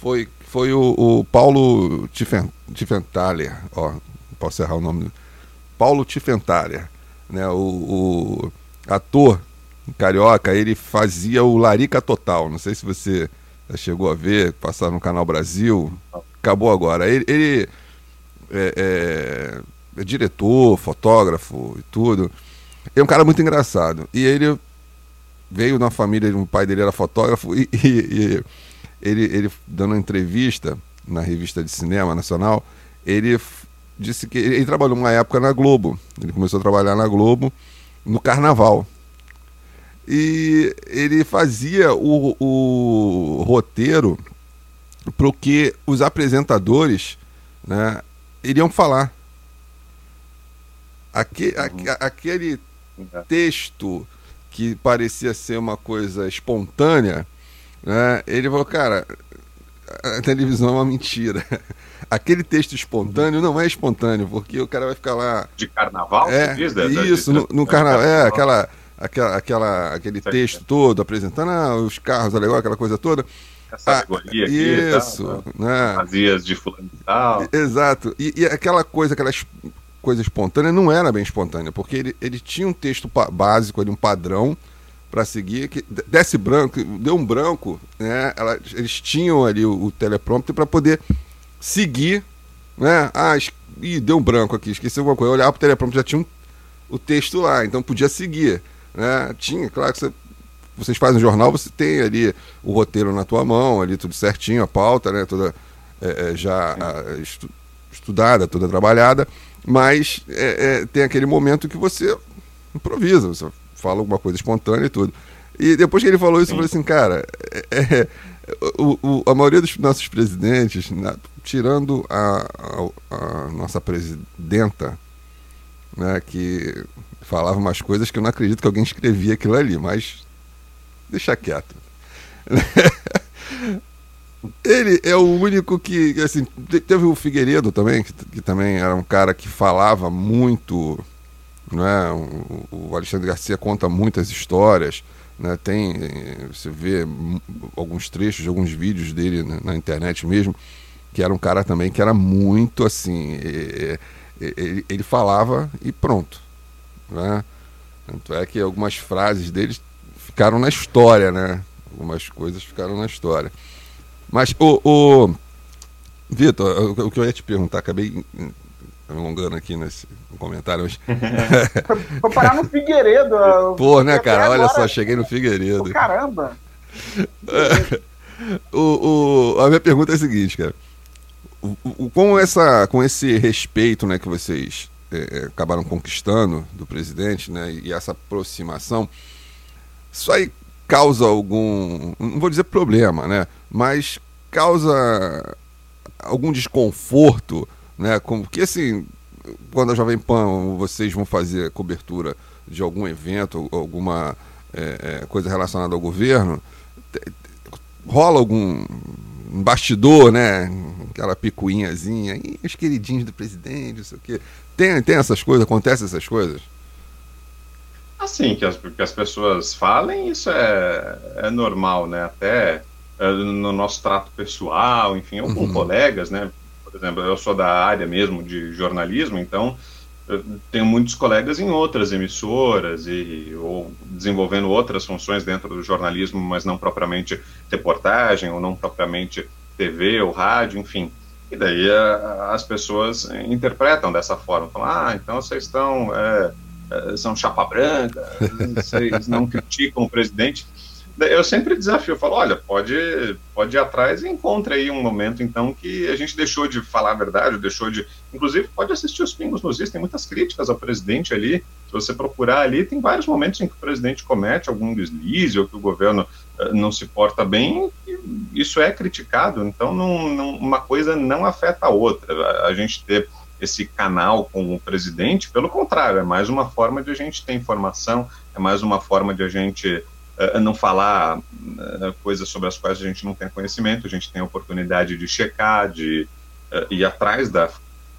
foi, foi o, o Paulo Tiffenthaler, ó, posso errar o nome Paulo Tiffenthaler, né? O, o, ator carioca, ele fazia o Larica Total. Não sei se você chegou a ver, passar no Canal Brasil. Acabou agora. Ele, ele é, é, é, diretor, fotógrafo e tudo. É um cara muito engraçado. E ele veio na família, o pai dele era fotógrafo e, e, e ele, ele dando entrevista na revista de cinema nacional, ele disse que ele trabalhou uma época na Globo. Ele começou a trabalhar na Globo no Carnaval. E ele fazia o, o roteiro para o que os apresentadores né, iriam falar. Aque, uhum. aquele texto que parecia ser uma coisa espontânea, né, ele falou, cara, a televisão é uma mentira. Aquele texto espontâneo não é espontâneo, porque o cara vai ficar lá. De carnaval? É, isso, no, no carnaval. É, aquela, aquela, aquela, aquele texto todo apresentando ah, os carros alegóricos, aquela coisa toda. Essa alegoria ah, aqui. Isso. Tal, né? Fazias de fulano e tal. Exato. E, e aquela coisa, aquela coisa espontânea não era bem espontânea, porque ele, ele tinha um texto básico ali, um padrão para seguir, que desce branco, deu um branco, né? Ela, eles tinham ali o, o teleprompter para poder seguir, né? Ah, ih, deu um branco aqui, esqueci alguma coisa. Eu olhava pro teleprompter, já tinha um, o texto lá, então podia seguir, né? Tinha, claro que você, vocês fazem um jornal, você tem ali o roteiro na tua mão, ali tudo certinho, a pauta, né? Toda é, é já estu, estudada, toda trabalhada, mas é, é, tem aquele momento que você improvisa, você fala alguma coisa espontânea e tudo. E depois que ele falou isso, Sim. eu falei assim, cara, é, é, o, o, a maioria dos nossos presidentes, na, tirando a, a, a, nossa presidenta, né, que falava umas coisas que eu não acredito que alguém escrevia aquilo ali, mas deixa quieto. Ele é o único que, assim, teve o Figueiredo também, que, que também era um cara que falava muito, né? O, o Alexandre Garcia conta muitas histórias, né? Tem, você vê alguns trechos, alguns vídeos dele na, na internet mesmo, que era um cara também que era muito assim, ele, ele falava e pronto, né? Tanto é que algumas frases dele ficaram na história, né? Algumas coisas ficaram na história. Mas, o, o Vitor, o, que eu ia te perguntar, acabei alongando aqui nesse comentário, mas... Foi parar no Figueiredo. Pô, né, cara? Olha só, cheguei no Figueiredo. Pô, caramba! o, o, a minha pergunta é a seguinte, cara. O, o, com, essa, com esse respeito né, que vocês é, acabaram conquistando do presidente né, e essa aproximação, isso aí causa algum, não vou dizer problema, né? Mas causa algum desconforto, né? Como que assim, quando a Jovem Pan vocês vão fazer cobertura de algum evento, alguma é, é coisa relacionada ao governo, rola algum bastidor, né? Aquela picuinhazinha, e os queridinhos do presidente, não sei o quê. Tem, tem essas coisas, acontecem essas coisas? Assim, que as, que as pessoas falem, isso é, é normal, né? Até é, no nosso trato pessoal, enfim, ou com uhum. colegas, né? Por exemplo, eu sou da área mesmo de jornalismo, então eu tenho muitos colegas em outras emissoras e ou desenvolvendo outras funções dentro do jornalismo, mas não propriamente reportagem ou não propriamente TV ou rádio, enfim. E daí a, as pessoas interpretam dessa forma, falam, ah, então vocês estão é, eh, são chapa branca, vocês não criticam o presidente. Eu sempre desafio, eu falo, olha, pode, pode ir atrás e encontre aí um momento, então, que a gente deixou de falar a verdade, deixou de... Inclusive, pode assistir os Pingos nos Is, tem muitas críticas ao presidente ali, se você procurar ali, tem vários momentos em que o presidente comete algum deslize, ou que o governo uh, não se porta bem, isso é criticado, então não, não, uma coisa não afeta a outra. A, a gente ter esse canal com o presidente, pelo contrário, é mais uma forma de a gente ter informação, é mais uma forma de a gente uh, não falar uh, coisas sobre as quais a gente não tem conhecimento, a gente tem a oportunidade de checar, de uh, ir atrás da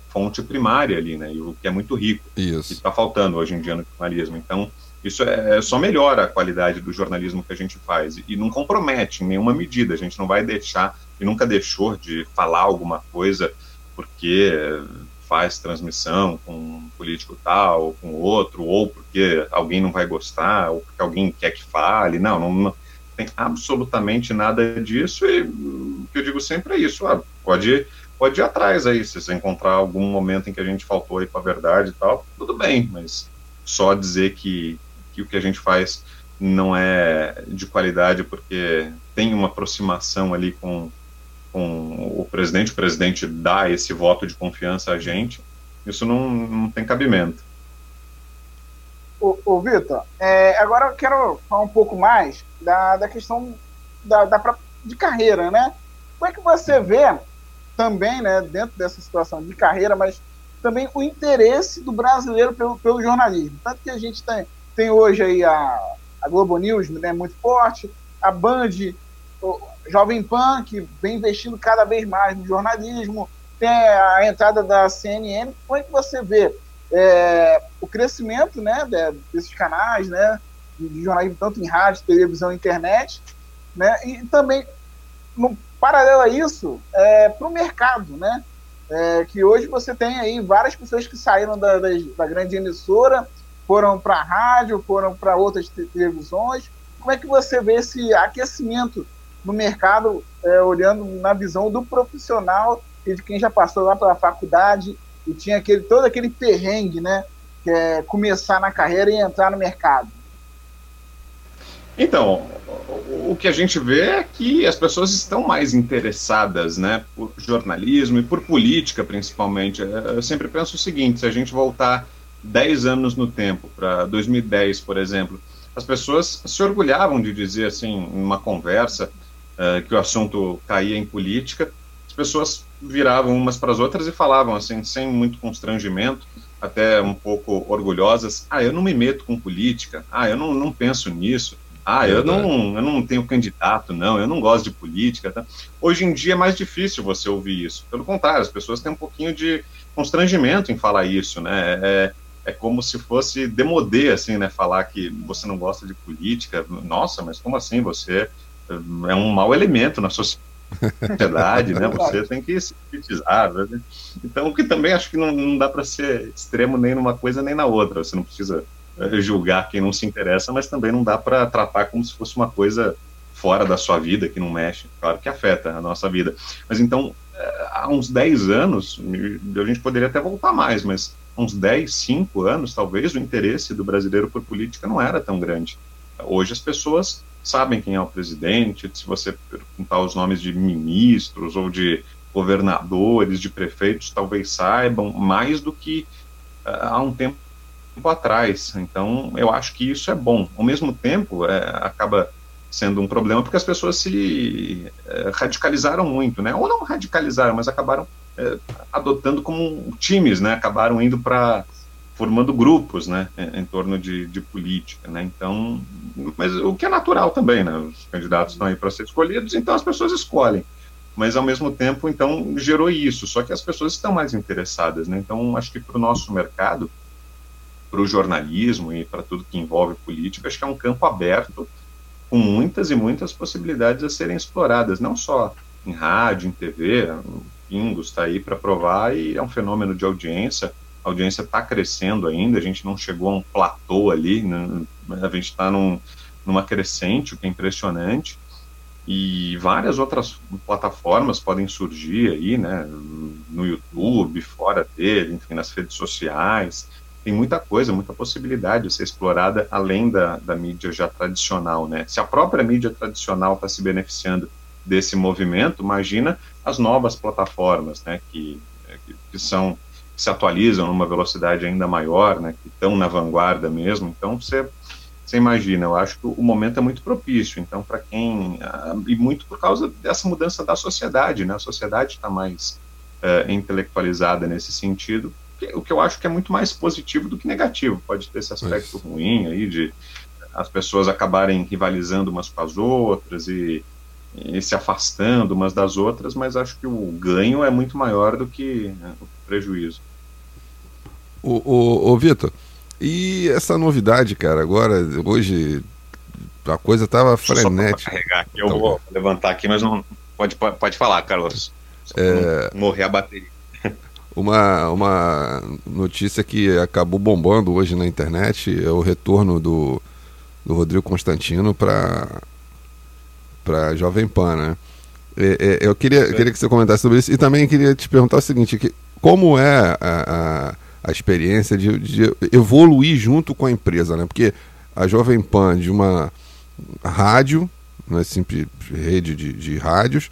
fonte primária ali, né, e o que é muito rico, isso. que está faltando hoje em dia no jornalismo. Então, isso é, só melhora a qualidade do jornalismo que a gente faz e não compromete em nenhuma medida. A gente não vai deixar e nunca deixou de falar alguma coisa porque faz transmissão com um político tal ou com outro, ou porque alguém não vai gostar, ou porque alguém quer que fale. Não, não, não tem absolutamente nada disso. E o que eu digo sempre é isso: ah, pode, pode ir atrás aí, se você encontrar algum momento em que a gente faltou aí com a verdade e tal, tudo bem, mas só dizer que, que o que a gente faz não é de qualidade porque tem uma aproximação ali com com o presidente, o presidente dá esse voto de confiança a gente, isso não, não tem cabimento. Ô, ô Vitor, é, agora eu quero falar um pouco mais da, da questão da, da, de carreira, né? Como é que você vê também, né, dentro dessa situação de carreira, mas também o interesse do brasileiro pelo, pelo jornalismo? Tanto que a gente tem, tem hoje aí a, a Globo News, né, muito forte, a Band, Jovem Pan, que vem investindo cada vez mais no jornalismo, tem a entrada da CNN. Como é que você vê é, o crescimento né, desses canais né, de jornalismo, tanto em rádio, televisão, internet, né, e também, no paralelo a isso, é, para o mercado, né? É, que hoje você tem aí várias pessoas que saíram da, da, da grande emissora, foram para a rádio, foram para outras televisões. Como é que você vê esse aquecimento no mercado, é, olhando na visão do profissional e de quem já passou lá pela faculdade e tinha aquele, todo aquele perrengue, né? Que é começar na carreira e entrar no mercado. Então, o que a gente vê é que as pessoas estão mais interessadas, né, por jornalismo e por política, principalmente. É, eu sempre penso o seguinte: se a gente voltar 10 anos no tempo, para 2010, por exemplo, as pessoas se orgulhavam de dizer, assim, numa conversa, uh, que o assunto caía em política, as pessoas viravam umas para as outras e falavam, assim, sem muito constrangimento, até um pouco orgulhosas: ah, eu não me meto com política, ah, eu não, não penso nisso. Ah, eu não, eu não tenho candidato, não, eu não gosto de política. Tá? Hoje em dia é mais difícil você ouvir isso. Pelo contrário, as pessoas têm um pouquinho de constrangimento em falar isso, né? É, é como se fosse demodê, assim, né? Falar que você não gosta de política. Nossa, mas como assim? Você é um mau elemento na sociedade, né? Você tem que se politizar. Né? Então, o que também acho que não, não dá para ser extremo nem numa coisa nem na outra. Você não precisa eh, julgar quem não se interessa, mas também não dá para tratar como se fosse uma coisa fora da sua vida, que não mexe. Claro que afeta a nossa vida. Mas então, eh, há uns 10 anos, a gente poderia até voltar mais, mas uns 10, 5 anos, talvez, o interesse do brasileiro por política não era tão grande. Hoje as pessoas sabem quem é o presidente, se você perguntar os nomes de ministros ou de governadores, de prefeitos, talvez saibam mais do que uh, há um tempo atrás. Então, eu acho que isso é bom. Ao mesmo tempo, é, acaba sendo um problema porque as pessoas se é, radicalizaram muito, né? Ou não radicalizaram, mas acabaram é, adotando como times, né? Acabaram indo para formando grupos, né? Em, torno de, de, política, né? Então, mas o que é natural também, né? Os candidatos estão aí para ser escolhidos, então as pessoas escolhem. Mas ao mesmo tempo, então gerou isso. Só que as pessoas estão mais interessadas, né? Então, acho que para o nosso mercado para o jornalismo e para tudo que envolve política, acho que é um campo aberto com muitas e muitas possibilidades a serem exploradas, não só em rádio, em TV, o Pingos está aí para provar e é um fenômeno de audiência, a audiência está crescendo ainda, a gente não chegou a um platô ali, né? a gente está num, numa crescente, o que é impressionante, e várias outras plataformas podem surgir aí, né, no YouTube, fora dele, enfim, nas redes sociais, tem muita coisa, muita possibilidade de ser explorada além da, da mídia já tradicional, né? Se a própria mídia tradicional está se beneficiando desse movimento, imagina as novas plataformas, né? Que, que, que são se atualizam numa velocidade ainda maior, né? Que estão na vanguarda mesmo. Então você você imagina, eu acho que o momento é muito propício. Então, para quem. Uh, e muito por causa dessa mudança da sociedade, né? A sociedade está mais uh, intelectualizada nesse sentido o que eu acho que é muito mais positivo do que negativo. Pode ter esse aspecto Isso. ruim aí de as pessoas acabarem rivalizando umas com as outras e, e, se afastando umas das outras, mas acho que o ganho é muito maior do que né, o prejuízo. O, o, o Vitor, e essa novidade, cara, agora, hoje a coisa tava frenética. carregar aqui, eu então, vou levantar aqui, mas não pode, pode falar, Carlos. É... morrer a bateria uma, uma notícia que acabou bombando hoje na internet é o retorno do, do Rodrigo Constantino para para Jovem Pan, né? É, é, eu queria, queria que você comentasse sobre isso e também queria te perguntar o seguinte, que, como é a, a, a experiência de, de, evoluir junto com a empresa, né? Porque a Jovem Pan de uma rádio, não é simples rede de, de rádios,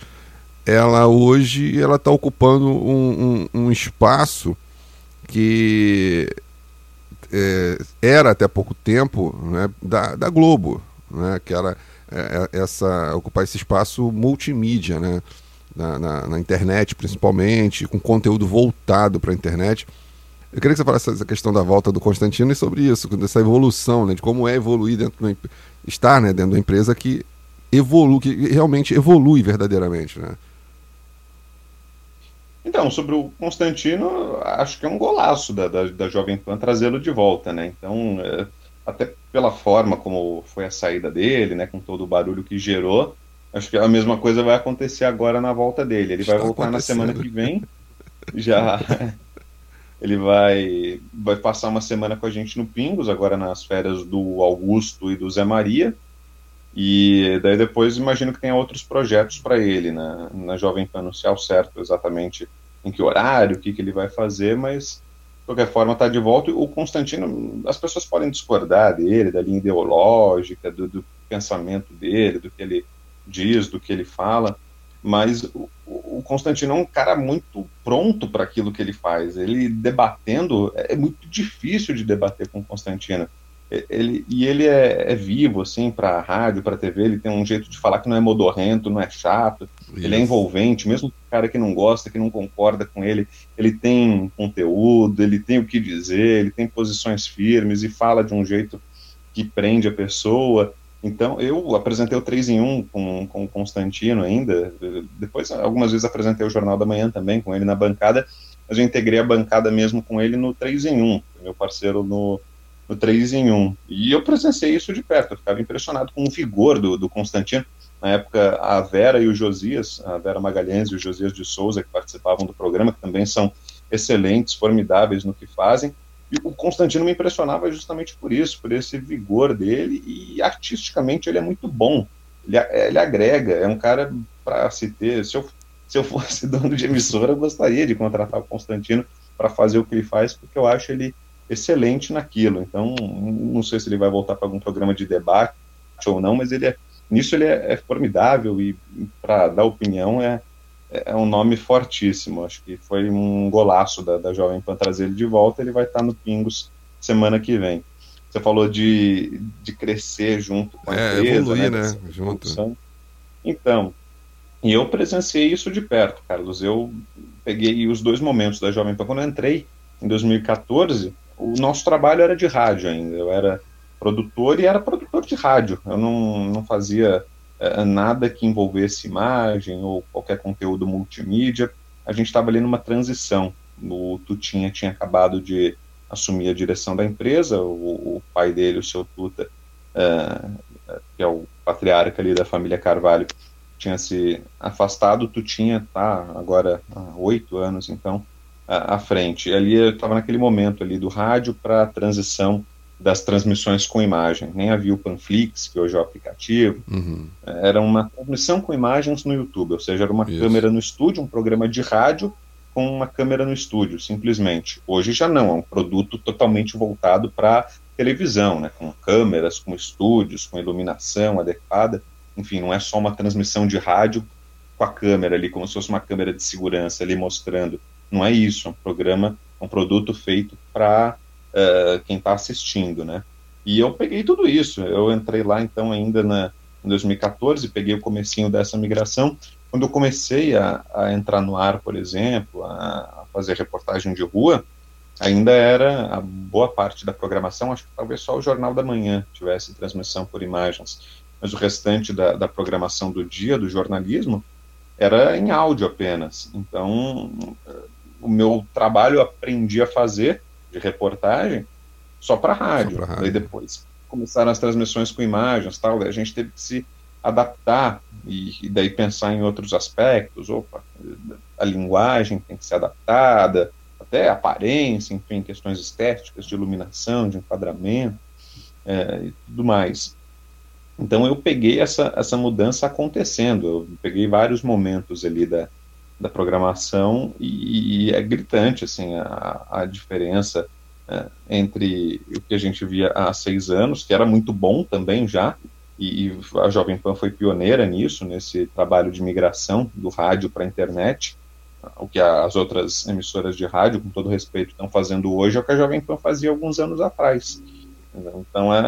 ela hoje ela está ocupando um, um, um, espaço que é, era até pouco tempo né, da, da Globo, né, que era é, é, essa, ocupar esse espaço multimídia, né, na, na, na internet principalmente, com conteúdo voltado para a internet. Eu queria que você falasse essa questão da volta do Constantino e sobre isso, dessa evolução, né, de como é evoluir dentro de estar né, dentro da empresa que evolui, que realmente evolui verdadeiramente, né? Então, sobre o Constantino, acho que é um golaço da, da, da Jovem Pan trazê-lo de volta, né? Então, é, até pela forma como foi a saída dele, né? Com todo o barulho que gerou, acho que a mesma coisa vai acontecer agora na volta dele. Ele Está vai voltar na semana que vem, já. ele vai, vai passar uma semana com a gente no Pingos, agora nas férias do Augusto e do Zé Maria. E daí depois imagino que tenha outros projetos para ele na, né? na Jovem Pan, não sei ao certo exatamente em que horário, o que, que ele vai fazer, mas qualquer forma, está de volta. O Constantino, as pessoas podem discordar dele, da linha ideológica, do, do, pensamento dele, do que ele diz, do que ele fala, mas o, o Constantino é um cara muito pronto para aquilo que ele faz. Ele debatendo, é, é muito difícil de debater com o Constantino. Ele, e ele é, é vivo, assim, para rádio, para TV, ele tem um jeito de falar que não é modorrento, não é chato, Isso. ele é envolvente, mesmo o cara que não gosta, que não concorda com ele, ele tem conteúdo, ele tem o que dizer, ele tem posições firmes e fala de um jeito que prende a pessoa. Então, eu apresentei o 3 em 1 com, com o Constantino ainda, depois algumas vezes apresentei o Jornal da Manhã também com ele na bancada, mas eu integrei a bancada mesmo com ele no 3 em 1, meu parceiro no no 3 em 1. E eu presenciei isso de perto, eu ficava impressionado com o vigor do, do Constantino. Na época, a Vera e o Josias, a Vera Magalhães e o Josias de Souza, que participavam do programa, que também são excelentes, formidáveis no que fazem. E o Constantino me impressionava justamente por isso, por esse vigor dele, e artisticamente ele é muito bom. Ele, ele agrega, é um cara para se ter. Se eu, se eu fosse dono de emissora, eu gostaria de contratar o Constantino para fazer o que ele faz, porque eu acho ele excelente naquilo. Então, não sei se ele vai voltar para algum programa de debate ou não, mas ele é, nisso ele é, é formidável e para dar opinião é, é um nome fortíssimo. Acho que foi um golaço da, da Jovem Pan trazer ele de volta. Ele vai estar no Pingos semana que vem. Você falou de, de crescer junto com a é, empresa, evoluir, né? né? Junto. Então, e eu presenciei isso de perto, Carlos. Eu peguei os dois momentos da Jovem Pan. Quando eu entrei em 2014, o nosso trabalho era de rádio ainda. Eu era produtor e era produtor de rádio. Eu não, não fazia é, nada que envolvesse imagem ou qualquer conteúdo multimídia. A gente estava ali numa transição. O Tutinha tinha acabado de assumir a direção da empresa, o, o pai dele, o seu Tuta, é, que é o patriarca ali da família Carvalho, tinha se afastado. Tutinha tá agora há oito anos, então, à, frente. Ali eu estava naquele momento ali do rádio para a transição das transmissões com imagem. Nem havia o Panflix, que hoje é o aplicativo. Uhum. Era uma transmissão com imagens no YouTube, ou seja, era uma Isso. câmera no estúdio, um programa de rádio com uma câmera no estúdio, simplesmente. Hoje já não, é um produto totalmente voltado para televisão, né, com câmeras, com estúdios, com iluminação adequada. Enfim, não é só uma transmissão de rádio com a câmera ali, como se fosse uma câmera de segurança ali mostrando não é isso, é um programa, é um produto feito para uh, eh, quem está assistindo, né? E eu peguei tudo isso. Eu entrei lá então ainda na, em 2014, peguei o comecinho dessa migração. Quando eu comecei a, a entrar no ar, por exemplo, a, a, fazer reportagem de rua, ainda era a boa parte da programação, acho que talvez só o Jornal da Manhã tivesse transmissão por imagens, mas o restante da, da programação do dia, do jornalismo, era em áudio apenas. Então, o meu trabalho eu aprendi a fazer de reportagem só para rádio. rádio. Daí depois começaram as transmissões com imagens, tal. a gente teve que se adaptar e, e, daí pensar em outros aspectos. Opa, a linguagem tem que ser adaptada, até aparência, enfim, questões estéticas, de iluminação, de enquadramento é, e tudo mais. Então eu peguei essa, essa mudança acontecendo, eu peguei vários momentos ali da, da programação e, e é gritante assim a, a diferença é, entre o que a gente via há seis anos, que era muito bom também já, e, e a Jovem Pan foi pioneira nisso, nesse trabalho de migração do rádio para a internet, o que as outras emissoras de rádio, com todo respeito, estão fazendo hoje é o que a Jovem Pan fazia alguns anos atrás. Então é,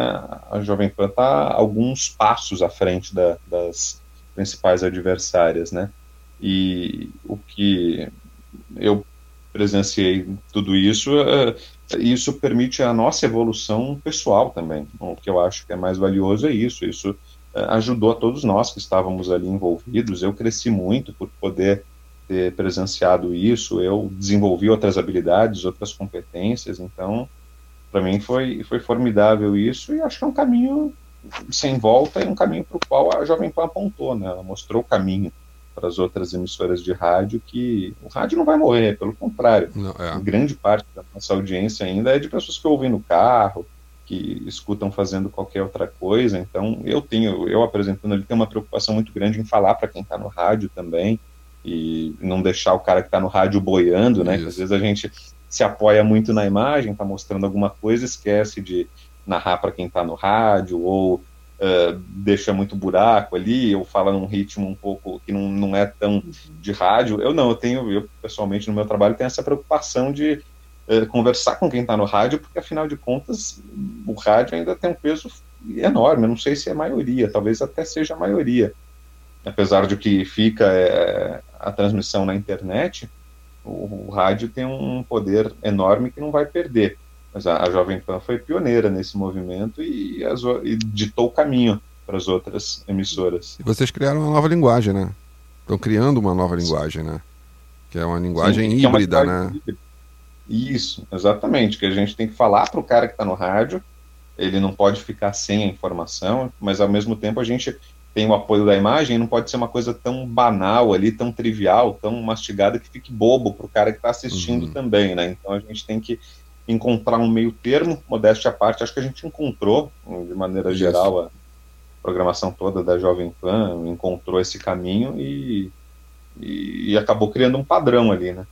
a Jovem Pan está alguns passos à frente da, das principais adversárias, né? E o que eu presenciei tudo isso, é, isso permite a nossa evolução pessoal também. O que eu acho que é mais valioso é isso. Isso é, ajudou a todos nós que estávamos ali envolvidos. Eu cresci muito por poder ter presenciado isso. Eu desenvolvi outras habilidades, outras competências. Então, para mim foi, foi formidável isso e acho que é um caminho sem volta e um caminho para o qual a Jovem Pan apontou, né? Ela mostrou o caminho para as outras emissoras de rádio que o rádio não vai morrer, pelo contrário. Não, é. Grande parte da nossa audiência ainda é de pessoas que ouvem no carro, que escutam fazendo qualquer outra coisa. Então, eu tenho, eu apresentando ali, tenho uma preocupação muito grande em falar para quem está no rádio também e não deixar o cara que está no rádio boiando, né? Às vezes a gente se apoia muito na imagem, está mostrando alguma coisa, esquece de narrar para quem está no rádio, ou uh, deixa muito buraco ali, ou fala num ritmo um pouco que não, não é tão de rádio. Eu não, eu tenho, eu pessoalmente no meu trabalho tenho essa preocupação de uh, conversar com quem está no rádio, porque afinal de contas o rádio ainda tem um peso enorme, eu não sei se é maioria, talvez até seja a maioria. Apesar de que fica é, a transmissão na internet, o, o, rádio tem um poder enorme que não vai perder. Mas a, a Jovem Pan foi pioneira nesse movimento e, as, e ditou o caminho para as outras emissoras. E vocês criaram uma nova linguagem, né? Estão criando uma nova linguagem, né? Que é uma linguagem Sim, híbrida, é uma né? Híbrida. Isso, exatamente. Que a gente tem que falar para o cara que está no rádio, ele não pode ficar sem a informação, mas ao mesmo tempo a gente tem o apoio da imagem, não pode ser uma coisa tão banal ali, tão trivial, tão mastigada que fique bobo para o cara que está assistindo uhum. também, né? Então a gente tem que encontrar um meio termo, modéstia à parte, acho que a gente encontrou, de maneira geral, a programação toda da Jovem Pan encontrou esse caminho e, e, e acabou criando um padrão ali, né?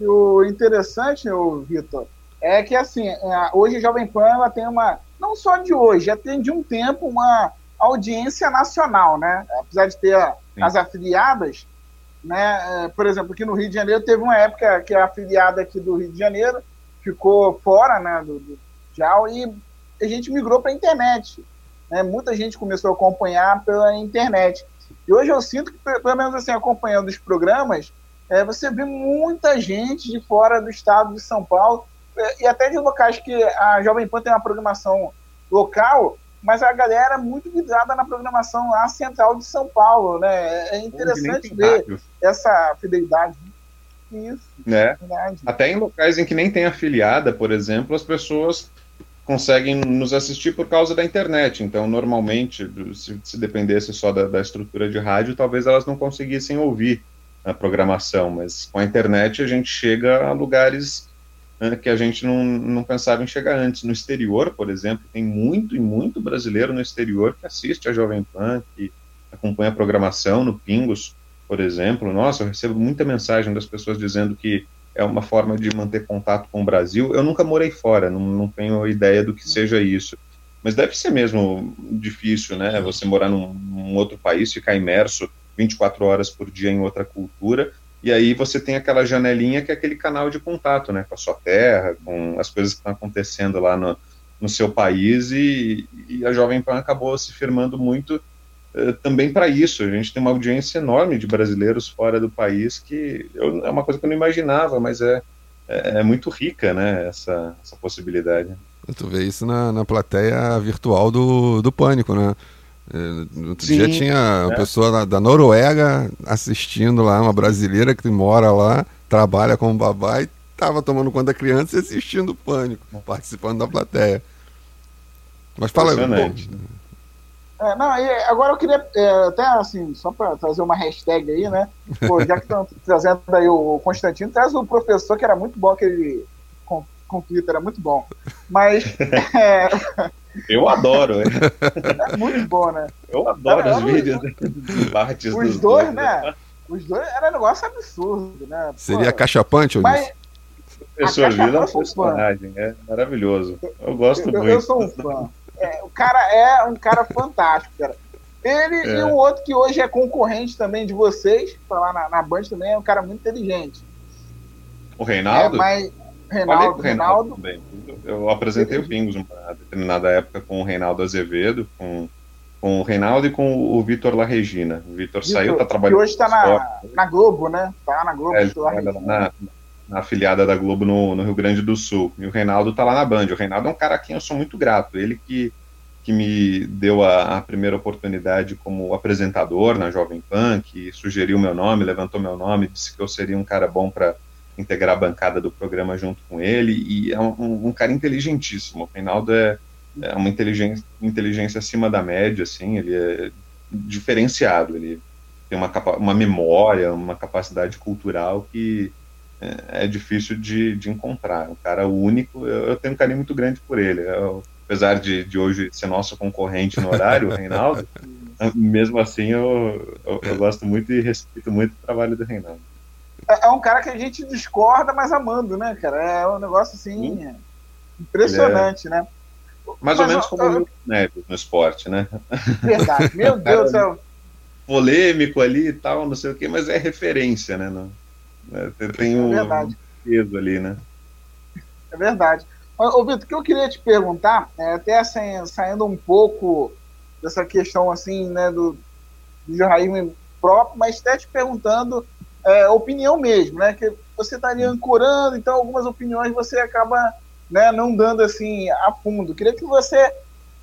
O interessante, Vitor, é que assim, é, hoje a Jovem Pan ela tem uma, não só de hoje, já tem de um tempo uma audiência nacional, né? Apesar de ter Sim. as afiliadas, né? É, por exemplo, aqui no Rio de Janeiro teve uma época que a afiliada aqui do Rio de Janeiro ficou fora, né, do, do JAL e a gente migrou para a internet. Né? Muita gente começou a acompanhar pela internet. E hoje eu sinto que, pelo menos assim, acompanhando os programas, é, você vê muita gente de fora do estado de São Paulo é, e até de locais que a Jovem Pan tem uma programação local, mas a galera é muito vidrada na programação lá central de São Paulo, né? É interessante ver rádio. essa fidelidade. Isso, né? Até em locais em que nem tem afiliada, por exemplo, as pessoas conseguem nos assistir por causa da internet. Então, normalmente, se, se dependesse só da, da, estrutura de rádio, talvez elas não conseguissem ouvir a programação, mas com a internet a gente chega a lugares né, que a gente não, não pensava em chegar antes. No exterior, por exemplo, tem muito e muito brasileiro no exterior que assiste a Jovem Pan, que acompanha a programação no Pingos, por exemplo. Nossa, eu recebo muita mensagem das pessoas dizendo que é uma forma de manter contato com o Brasil. Eu nunca morei fora, não, não tenho ideia do que seja isso. Mas deve ser mesmo difícil, né? Você morar num, num outro país, ficar imerso 24 horas por dia em outra cultura e aí você tem aquela janelinha que é aquele canal de contato, né, com a sua terra, com as coisas que estão acontecendo lá no, no seu país, e, e, a Jovem Pan acabou se firmando muito uh, também para isso. A gente tem uma audiência enorme de brasileiros fora do país, que eu, é uma coisa que eu não imaginava, mas é, é, é muito rica, né, essa, essa possibilidade. Tu vê isso na, na plateia virtual do, do Pânico, né? No outro Sim, dia tinha uma é. pessoa da Noruega assistindo lá, uma brasileira que mora lá, trabalha como babá e estava tomando conta da criança e assistindo o Pânico, participando da plateia. Mas fala aí. É, não, agora eu queria é, até assim, só para trazer uma hashtag aí, né? Pô, já que estão trazendo aí o Constantino, traz o professor que era muito bom, aquele conflito, era muito bom. Mas. É, eu adoro, é. é muito bom, né? Eu adoro os vídeos dos debates. Os dois, né? Os dois era um negócio absurdo, né? Seria cachapante, ou Mas... Professor Vila é um personagem, é maravilhoso. Eu gosto eu, muito. Eu sou um fã. É, o cara é um cara fantástico, cara. Ele é. e um outro que hoje é concorrente também de vocês, tá lá na, na Band também, é um cara muito inteligente. O Reinaldo? É, mas Reinaldo, Reinaldo, também. Eu apresentei o Pingos uma determinada época com o Reinaldo Azevedo, com, com o Reinaldo e com o Vitor La Regina. O Vitor saiu, tá trabalhando. Que hoje está na, na Globo, né? Tá na Globo. É, na, na afiliada da Globo no, no, Rio Grande do Sul. E o Reinaldo tá lá na Band. O Reinaldo é um cara a quem eu sou muito grato. Ele que, que me deu a, a primeira oportunidade como apresentador na Jovem Pan, que sugeriu meu nome, levantou meu nome, disse que eu seria um cara bom para integrar a bancada do programa junto com ele, e é um, um cara inteligentíssimo. O Reinaldo é, é uma inteligência, inteligência acima da média, assim, ele é diferenciado, ele tem uma, uma memória, uma capacidade cultural que é, é difícil de, de encontrar. Um cara único, eu, eu, tenho um carinho muito grande por ele. Eu, apesar de, de hoje ser nosso concorrente no horário, o Reinaldo, mesmo assim eu, eu, eu gosto muito e respeito muito o trabalho do Reinaldo. É, é, um cara que a gente discorda, mas amando, né, cara? É um negócio assim hum. impressionante, é... né? Mais mas, ou menos como o Neves no esporte, né? Verdade, meu Deus do céu. Polêmico ali e tal, não sei o quê, mas é referência, né? Não, é, tem um é peso ali, né? É verdade. Ô, Vitor, o que eu queria te perguntar, é, até assim, saindo um pouco dessa questão assim, né, do, do jornalismo próprio, mas até te perguntando é, opinião mesmo, né? Que você estaria ancorando, então algumas opiniões você acaba né, não dando assim a fundo. Queria que você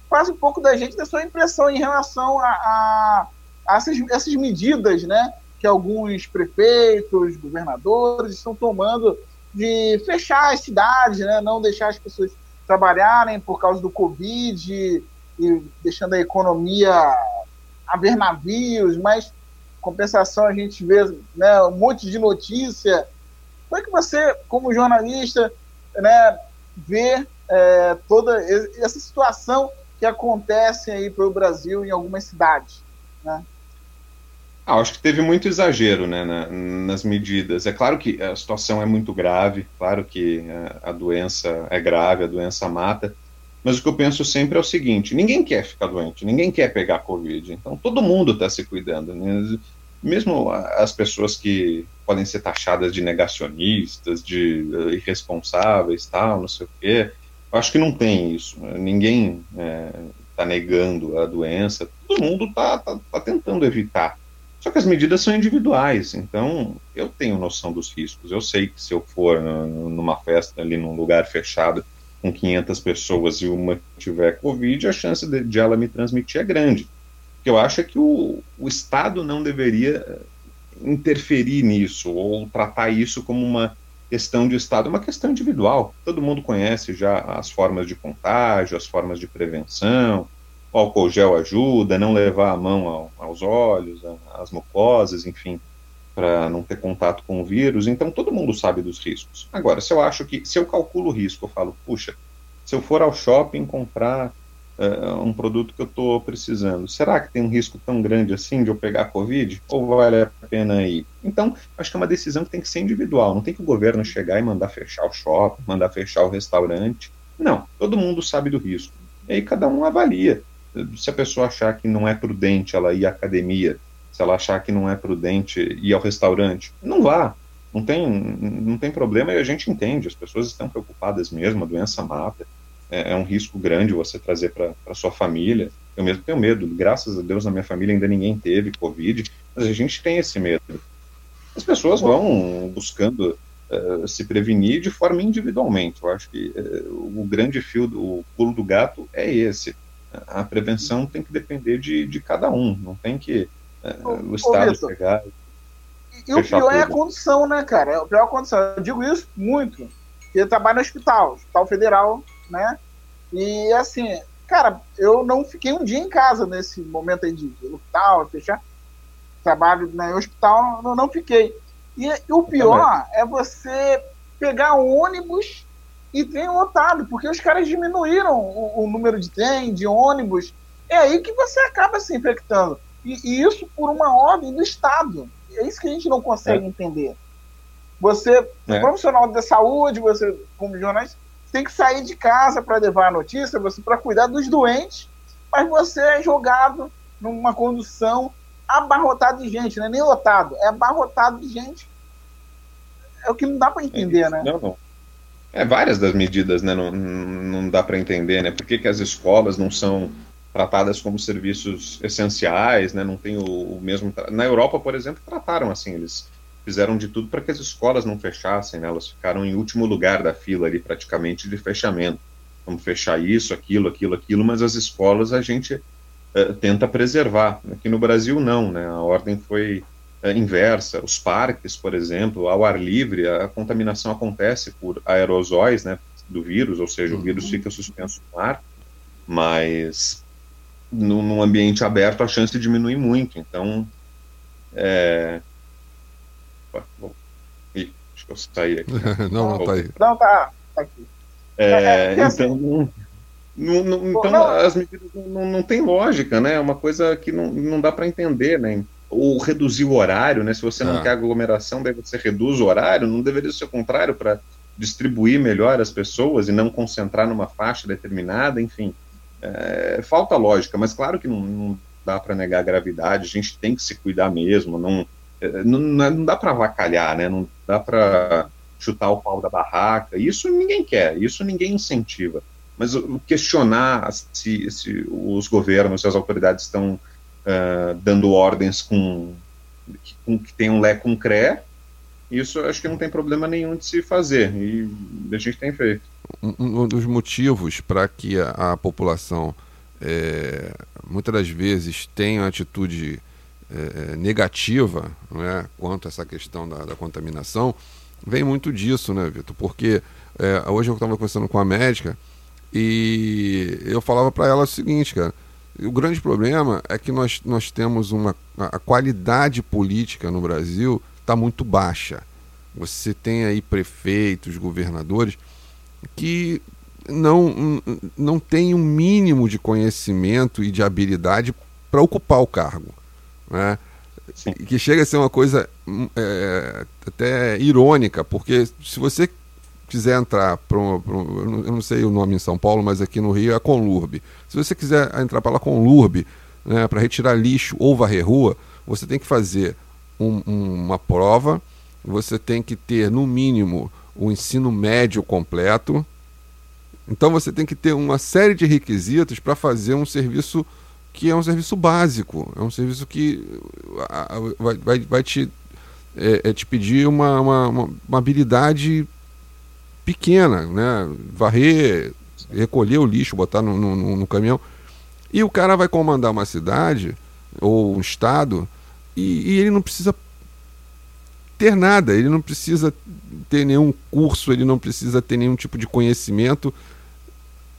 faça um pouco da gente da sua impressão em relação a, a, a essas, essas medidas, né? Que alguns prefeitos, governadores estão tomando de fechar as cidades, né? Não deixar as pessoas trabalharem por causa do Covid e, deixando a economia haver navios, mas compensação a gente vê né, um monte de notícia. Como é que você, como jornalista, né, vê é, toda essa situação que acontece aí pelo Brasil em algumas cidades? Né? Ah, acho que teve muito exagero né, na, nas medidas. É claro que a situação é muito grave, claro que a, a doença é grave, a doença mata, mas o que eu penso sempre é o seguinte: ninguém quer ficar doente, ninguém quer pegar Covid. Então todo mundo está se cuidando. Né? Mesmo as pessoas que podem ser taxadas de negacionistas, de uh, irresponsáveis, tal, não sei o quê. Eu acho que não tem isso. Né? Ninguém está é, negando a doença. Todo mundo está tá, tá tentando evitar. Só que as medidas são individuais, então eu tenho noção dos riscos. Eu sei que se eu for numa festa ali num lugar fechado com 500 pessoas e uma tiver Covid, a chance de, de ela me transmitir é grande. O que eu acho é que o, o Estado não deveria eh, interferir nisso ou tratar isso como uma questão de Estado, é uma questão individual. Todo mundo conhece já as formas de contágio, as formas de prevenção. O álcool gel ajuda, não levar a mão ao, aos olhos, às mucosas, enfim, para não ter contato com o vírus. Então todo mundo sabe dos riscos. Agora, se eu acho que, se eu calculo o risco, eu falo, puxa, se eu for ao shopping comprar uh, um produto que eu estou precisando, será que tem um risco tão grande assim de eu pegar Covid? Ou vale a pena ir? Então, acho que é uma decisão que tem que ser individual. Não tem que o governo chegar e mandar fechar o shopping, mandar fechar o restaurante. Não, todo mundo sabe do risco. E aí cada um avalia. Se a pessoa achar que não é prudente ela ir à academia, se ela achar que não é prudente ir ao restaurante, não vá. Não tem, não tem problema e a gente entende, as pessoas estão preocupadas mesmo, a doença mata, é, é um risco grande você trazer para sua família. Eu mesmo tenho medo, graças a Deus na minha família ainda ninguém teve Covid, mas a gente tem esse medo. As pessoas vão buscando uh, se prevenir de forma individualmente. Eu acho que uh, o grande fio, o pulo do gato é esse. A prevenção tem que depender de, de cada um, não tem que uh, o Estado Ô. E o pior tudo. é a condição, né, cara? O pior é a condição. Eu digo isso muito. Porque eu trabalho no hospital, Hospital Federal né? E assim, cara, eu não fiquei um dia em casa nesse momento aí de hospital, fechar. Trabalho no hospital, não, não fiquei. E, e o pior é você pegar ônibus e trem lotado, porque os caras diminuíram o, o, número de trem, de ônibus. É aí que você acaba se infectando. E, e, isso por uma ordem do Estado. É isso que a gente não consegue é. entender. Você, é. profissional da saúde, você, como jornalista, tem que sair de casa para levar a notícia, você para cuidar dos doentes, mas você é jogado numa condução abarrotado de gente, não é nem lotado, é abarrotado de gente. É o que não dá para entender, é, né? Não, não. É, várias das medidas, né? Não, não dá para entender, né? Por que, que as escolas não são tratadas como serviços essenciais, né? Não tem o, o mesmo. Na Europa, por exemplo, trataram assim, eles fizeram de tudo para que as escolas não fechassem, né? elas ficaram em último lugar da fila ali, praticamente, de fechamento. Vamos fechar isso, aquilo, aquilo, aquilo, mas as escolas a gente uh, tenta preservar. Aqui no Brasil, não, né? a ordem foi uh, inversa. Os parques, por exemplo, ao ar livre, a contaminação acontece por aerosóis né, do vírus, ou seja, o vírus uhum. fica suspenso no ar, mas no, num ambiente aberto a chance diminui muito. Então, é, Opa. Ih, acho que eu saí aqui. não, não tá aí. Não, tá, tá aqui. É, é, é assim, então, não, não, então não. as medidas não, não tem lógica, né? É uma coisa que não, não dá para entender, né? ou reduzir o horário, né? Se você não é. quer aglomeração, daí você reduz o horário, não deveria ser o contrário para distribuir melhor as pessoas e não concentrar numa faixa determinada, enfim. É, falta lógica, mas claro que não, não dá para negar a gravidade, a gente tem que se cuidar mesmo, não, é, não, não dá para avacalhar, né? Não dá para chutar o pau da barraca. Isso ninguém quer, isso ninguém incentiva. Mas questionar se, se os governos, se as autoridades estão uh, dando ordens com, com que tem um lé com cré, isso acho que não tem problema nenhum de se fazer e a gente tem feito. Um, um dos motivos para que a, a população é, muitas das vezes tenha atitude é, negativa né, quanto a essa questão da, da contaminação vem muito disso, né, Vitor? Porque é, hoje eu estava conversando com a médica e eu falava para ela o seguinte, cara. O grande problema é que nós, nós temos uma. A qualidade política no Brasil está muito baixa. Você tem aí prefeitos, governadores que não, não têm um mínimo de conhecimento e de habilidade para ocupar o cargo. Né? Que chega a ser uma coisa é, até irônica, porque se você quiser entrar para um, um, eu não sei o nome em São Paulo, mas aqui no Rio é a Conlurb. Se você quiser entrar para lá Conlurb, né, para retirar lixo ou varrer rua, você tem que fazer um, uma prova, você tem que ter no mínimo o ensino médio completo. Então você tem que ter uma série de requisitos para fazer um serviço que é um serviço básico, é um serviço que vai, vai, vai te, é, é te pedir uma, uma, uma habilidade pequena, né? Varrer, recolher o lixo, botar no, no, no caminhão. E o cara vai comandar uma cidade ou um estado e, e, ele não precisa ter nada, ele não precisa ter nenhum curso, ele não precisa ter nenhum tipo de conhecimento.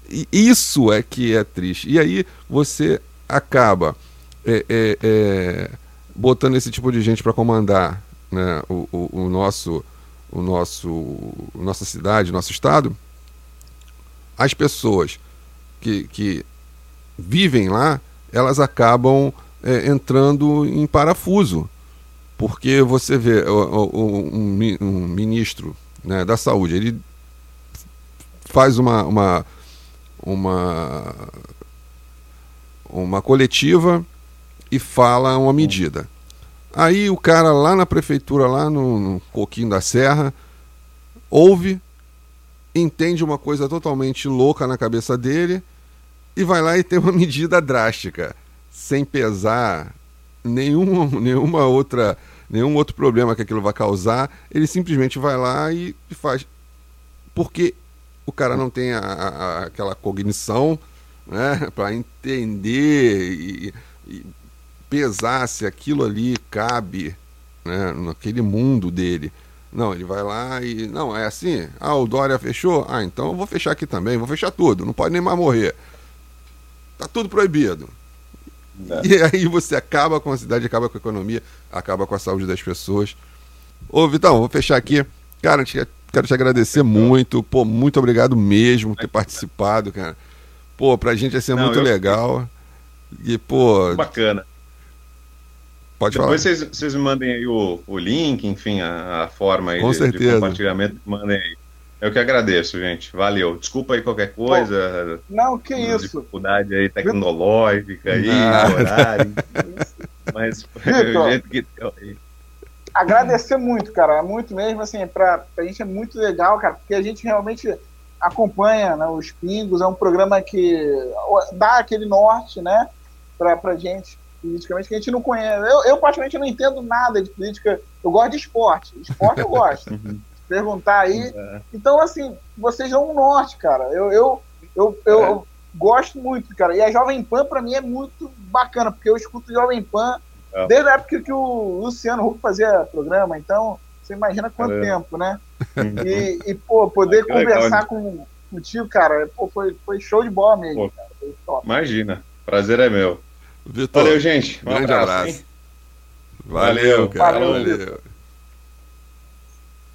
E isso é que é triste. E aí você acaba é, é, é, botando esse tipo de gente para comandar né, o, o, o nosso o nosso nossa cidade, nosso estado, as pessoas que, que vivem lá, elas acabam é, entrando em parafuso. Porque você vê um, um ministro né, da saúde, ele faz uma, uma, uma, uma coletiva e fala uma medida. Aí o cara lá na prefeitura, lá no, no Coquinho da Serra, ouve, entende uma coisa totalmente louca na cabeça dele e vai lá e tem uma medida drástica, sem pesar nenhum, nenhuma outra, nenhum outro problema que aquilo vai causar, ele simplesmente vai lá e, faz. Porque o cara não tem a, a, aquela cognição né, para entender e, e pesar se aquilo ali cabe né, naquele mundo dele. Não, ele vai lá e. Não, é assim. Ah, o Dória fechou? Ah, então eu vou fechar aqui também, vou fechar tudo, não pode nem mais morrer. Tá tudo proibido. É. E aí você acaba com a cidade, acaba com a economia, acaba com a saúde das pessoas. Ô, Vitão, vou fechar aqui. Cara, te, quero te agradecer muito. Pô, muito obrigado mesmo por ter participado, cara. Pô, pra gente ia ser não, muito eu... legal. E, pô. Bacana. Pode Depois falar. Depois vocês me mandem aí o, o link, enfim, a, a forma aí Com de, certeza. de compartilhamento, mandem aí. Eu que agradeço, gente. Valeu. Desculpa aí qualquer coisa. Não, que isso. Dificuldade aí tecnológica aí, horário. mas foi o jeito que deu aí. Agradecer muito, cara. Muito mesmo, assim, pra, pra gente é muito legal, cara, porque a gente realmente acompanha né, os Pingos, é um programa que dá aquele norte, né, pra, pra gente politicamente que a gente não conhece. Eu, eu particularmente, não entendo nada de política. Eu gosto de esporte. Esporte eu gosto. Perguntar aí. É. Então, assim, vocês dão um norte, cara. Eu, eu, eu, eu, é. eu gosto muito, cara. E a Jovem Pan, para mim, é muito bacana, porque eu escuto Jovem Pan é. desde a época que o Luciano Huck fazia programa. Então, você imagina quanto tempo, né? E, e, pô, poder conversar com, contigo, cara, pô, foi, foi show de bola mesmo. Pô, imagina. Prazer é meu. Vitor, Valeu, gente. Um grande abraço. abraço. Valeu, cara. Valeu. valeu.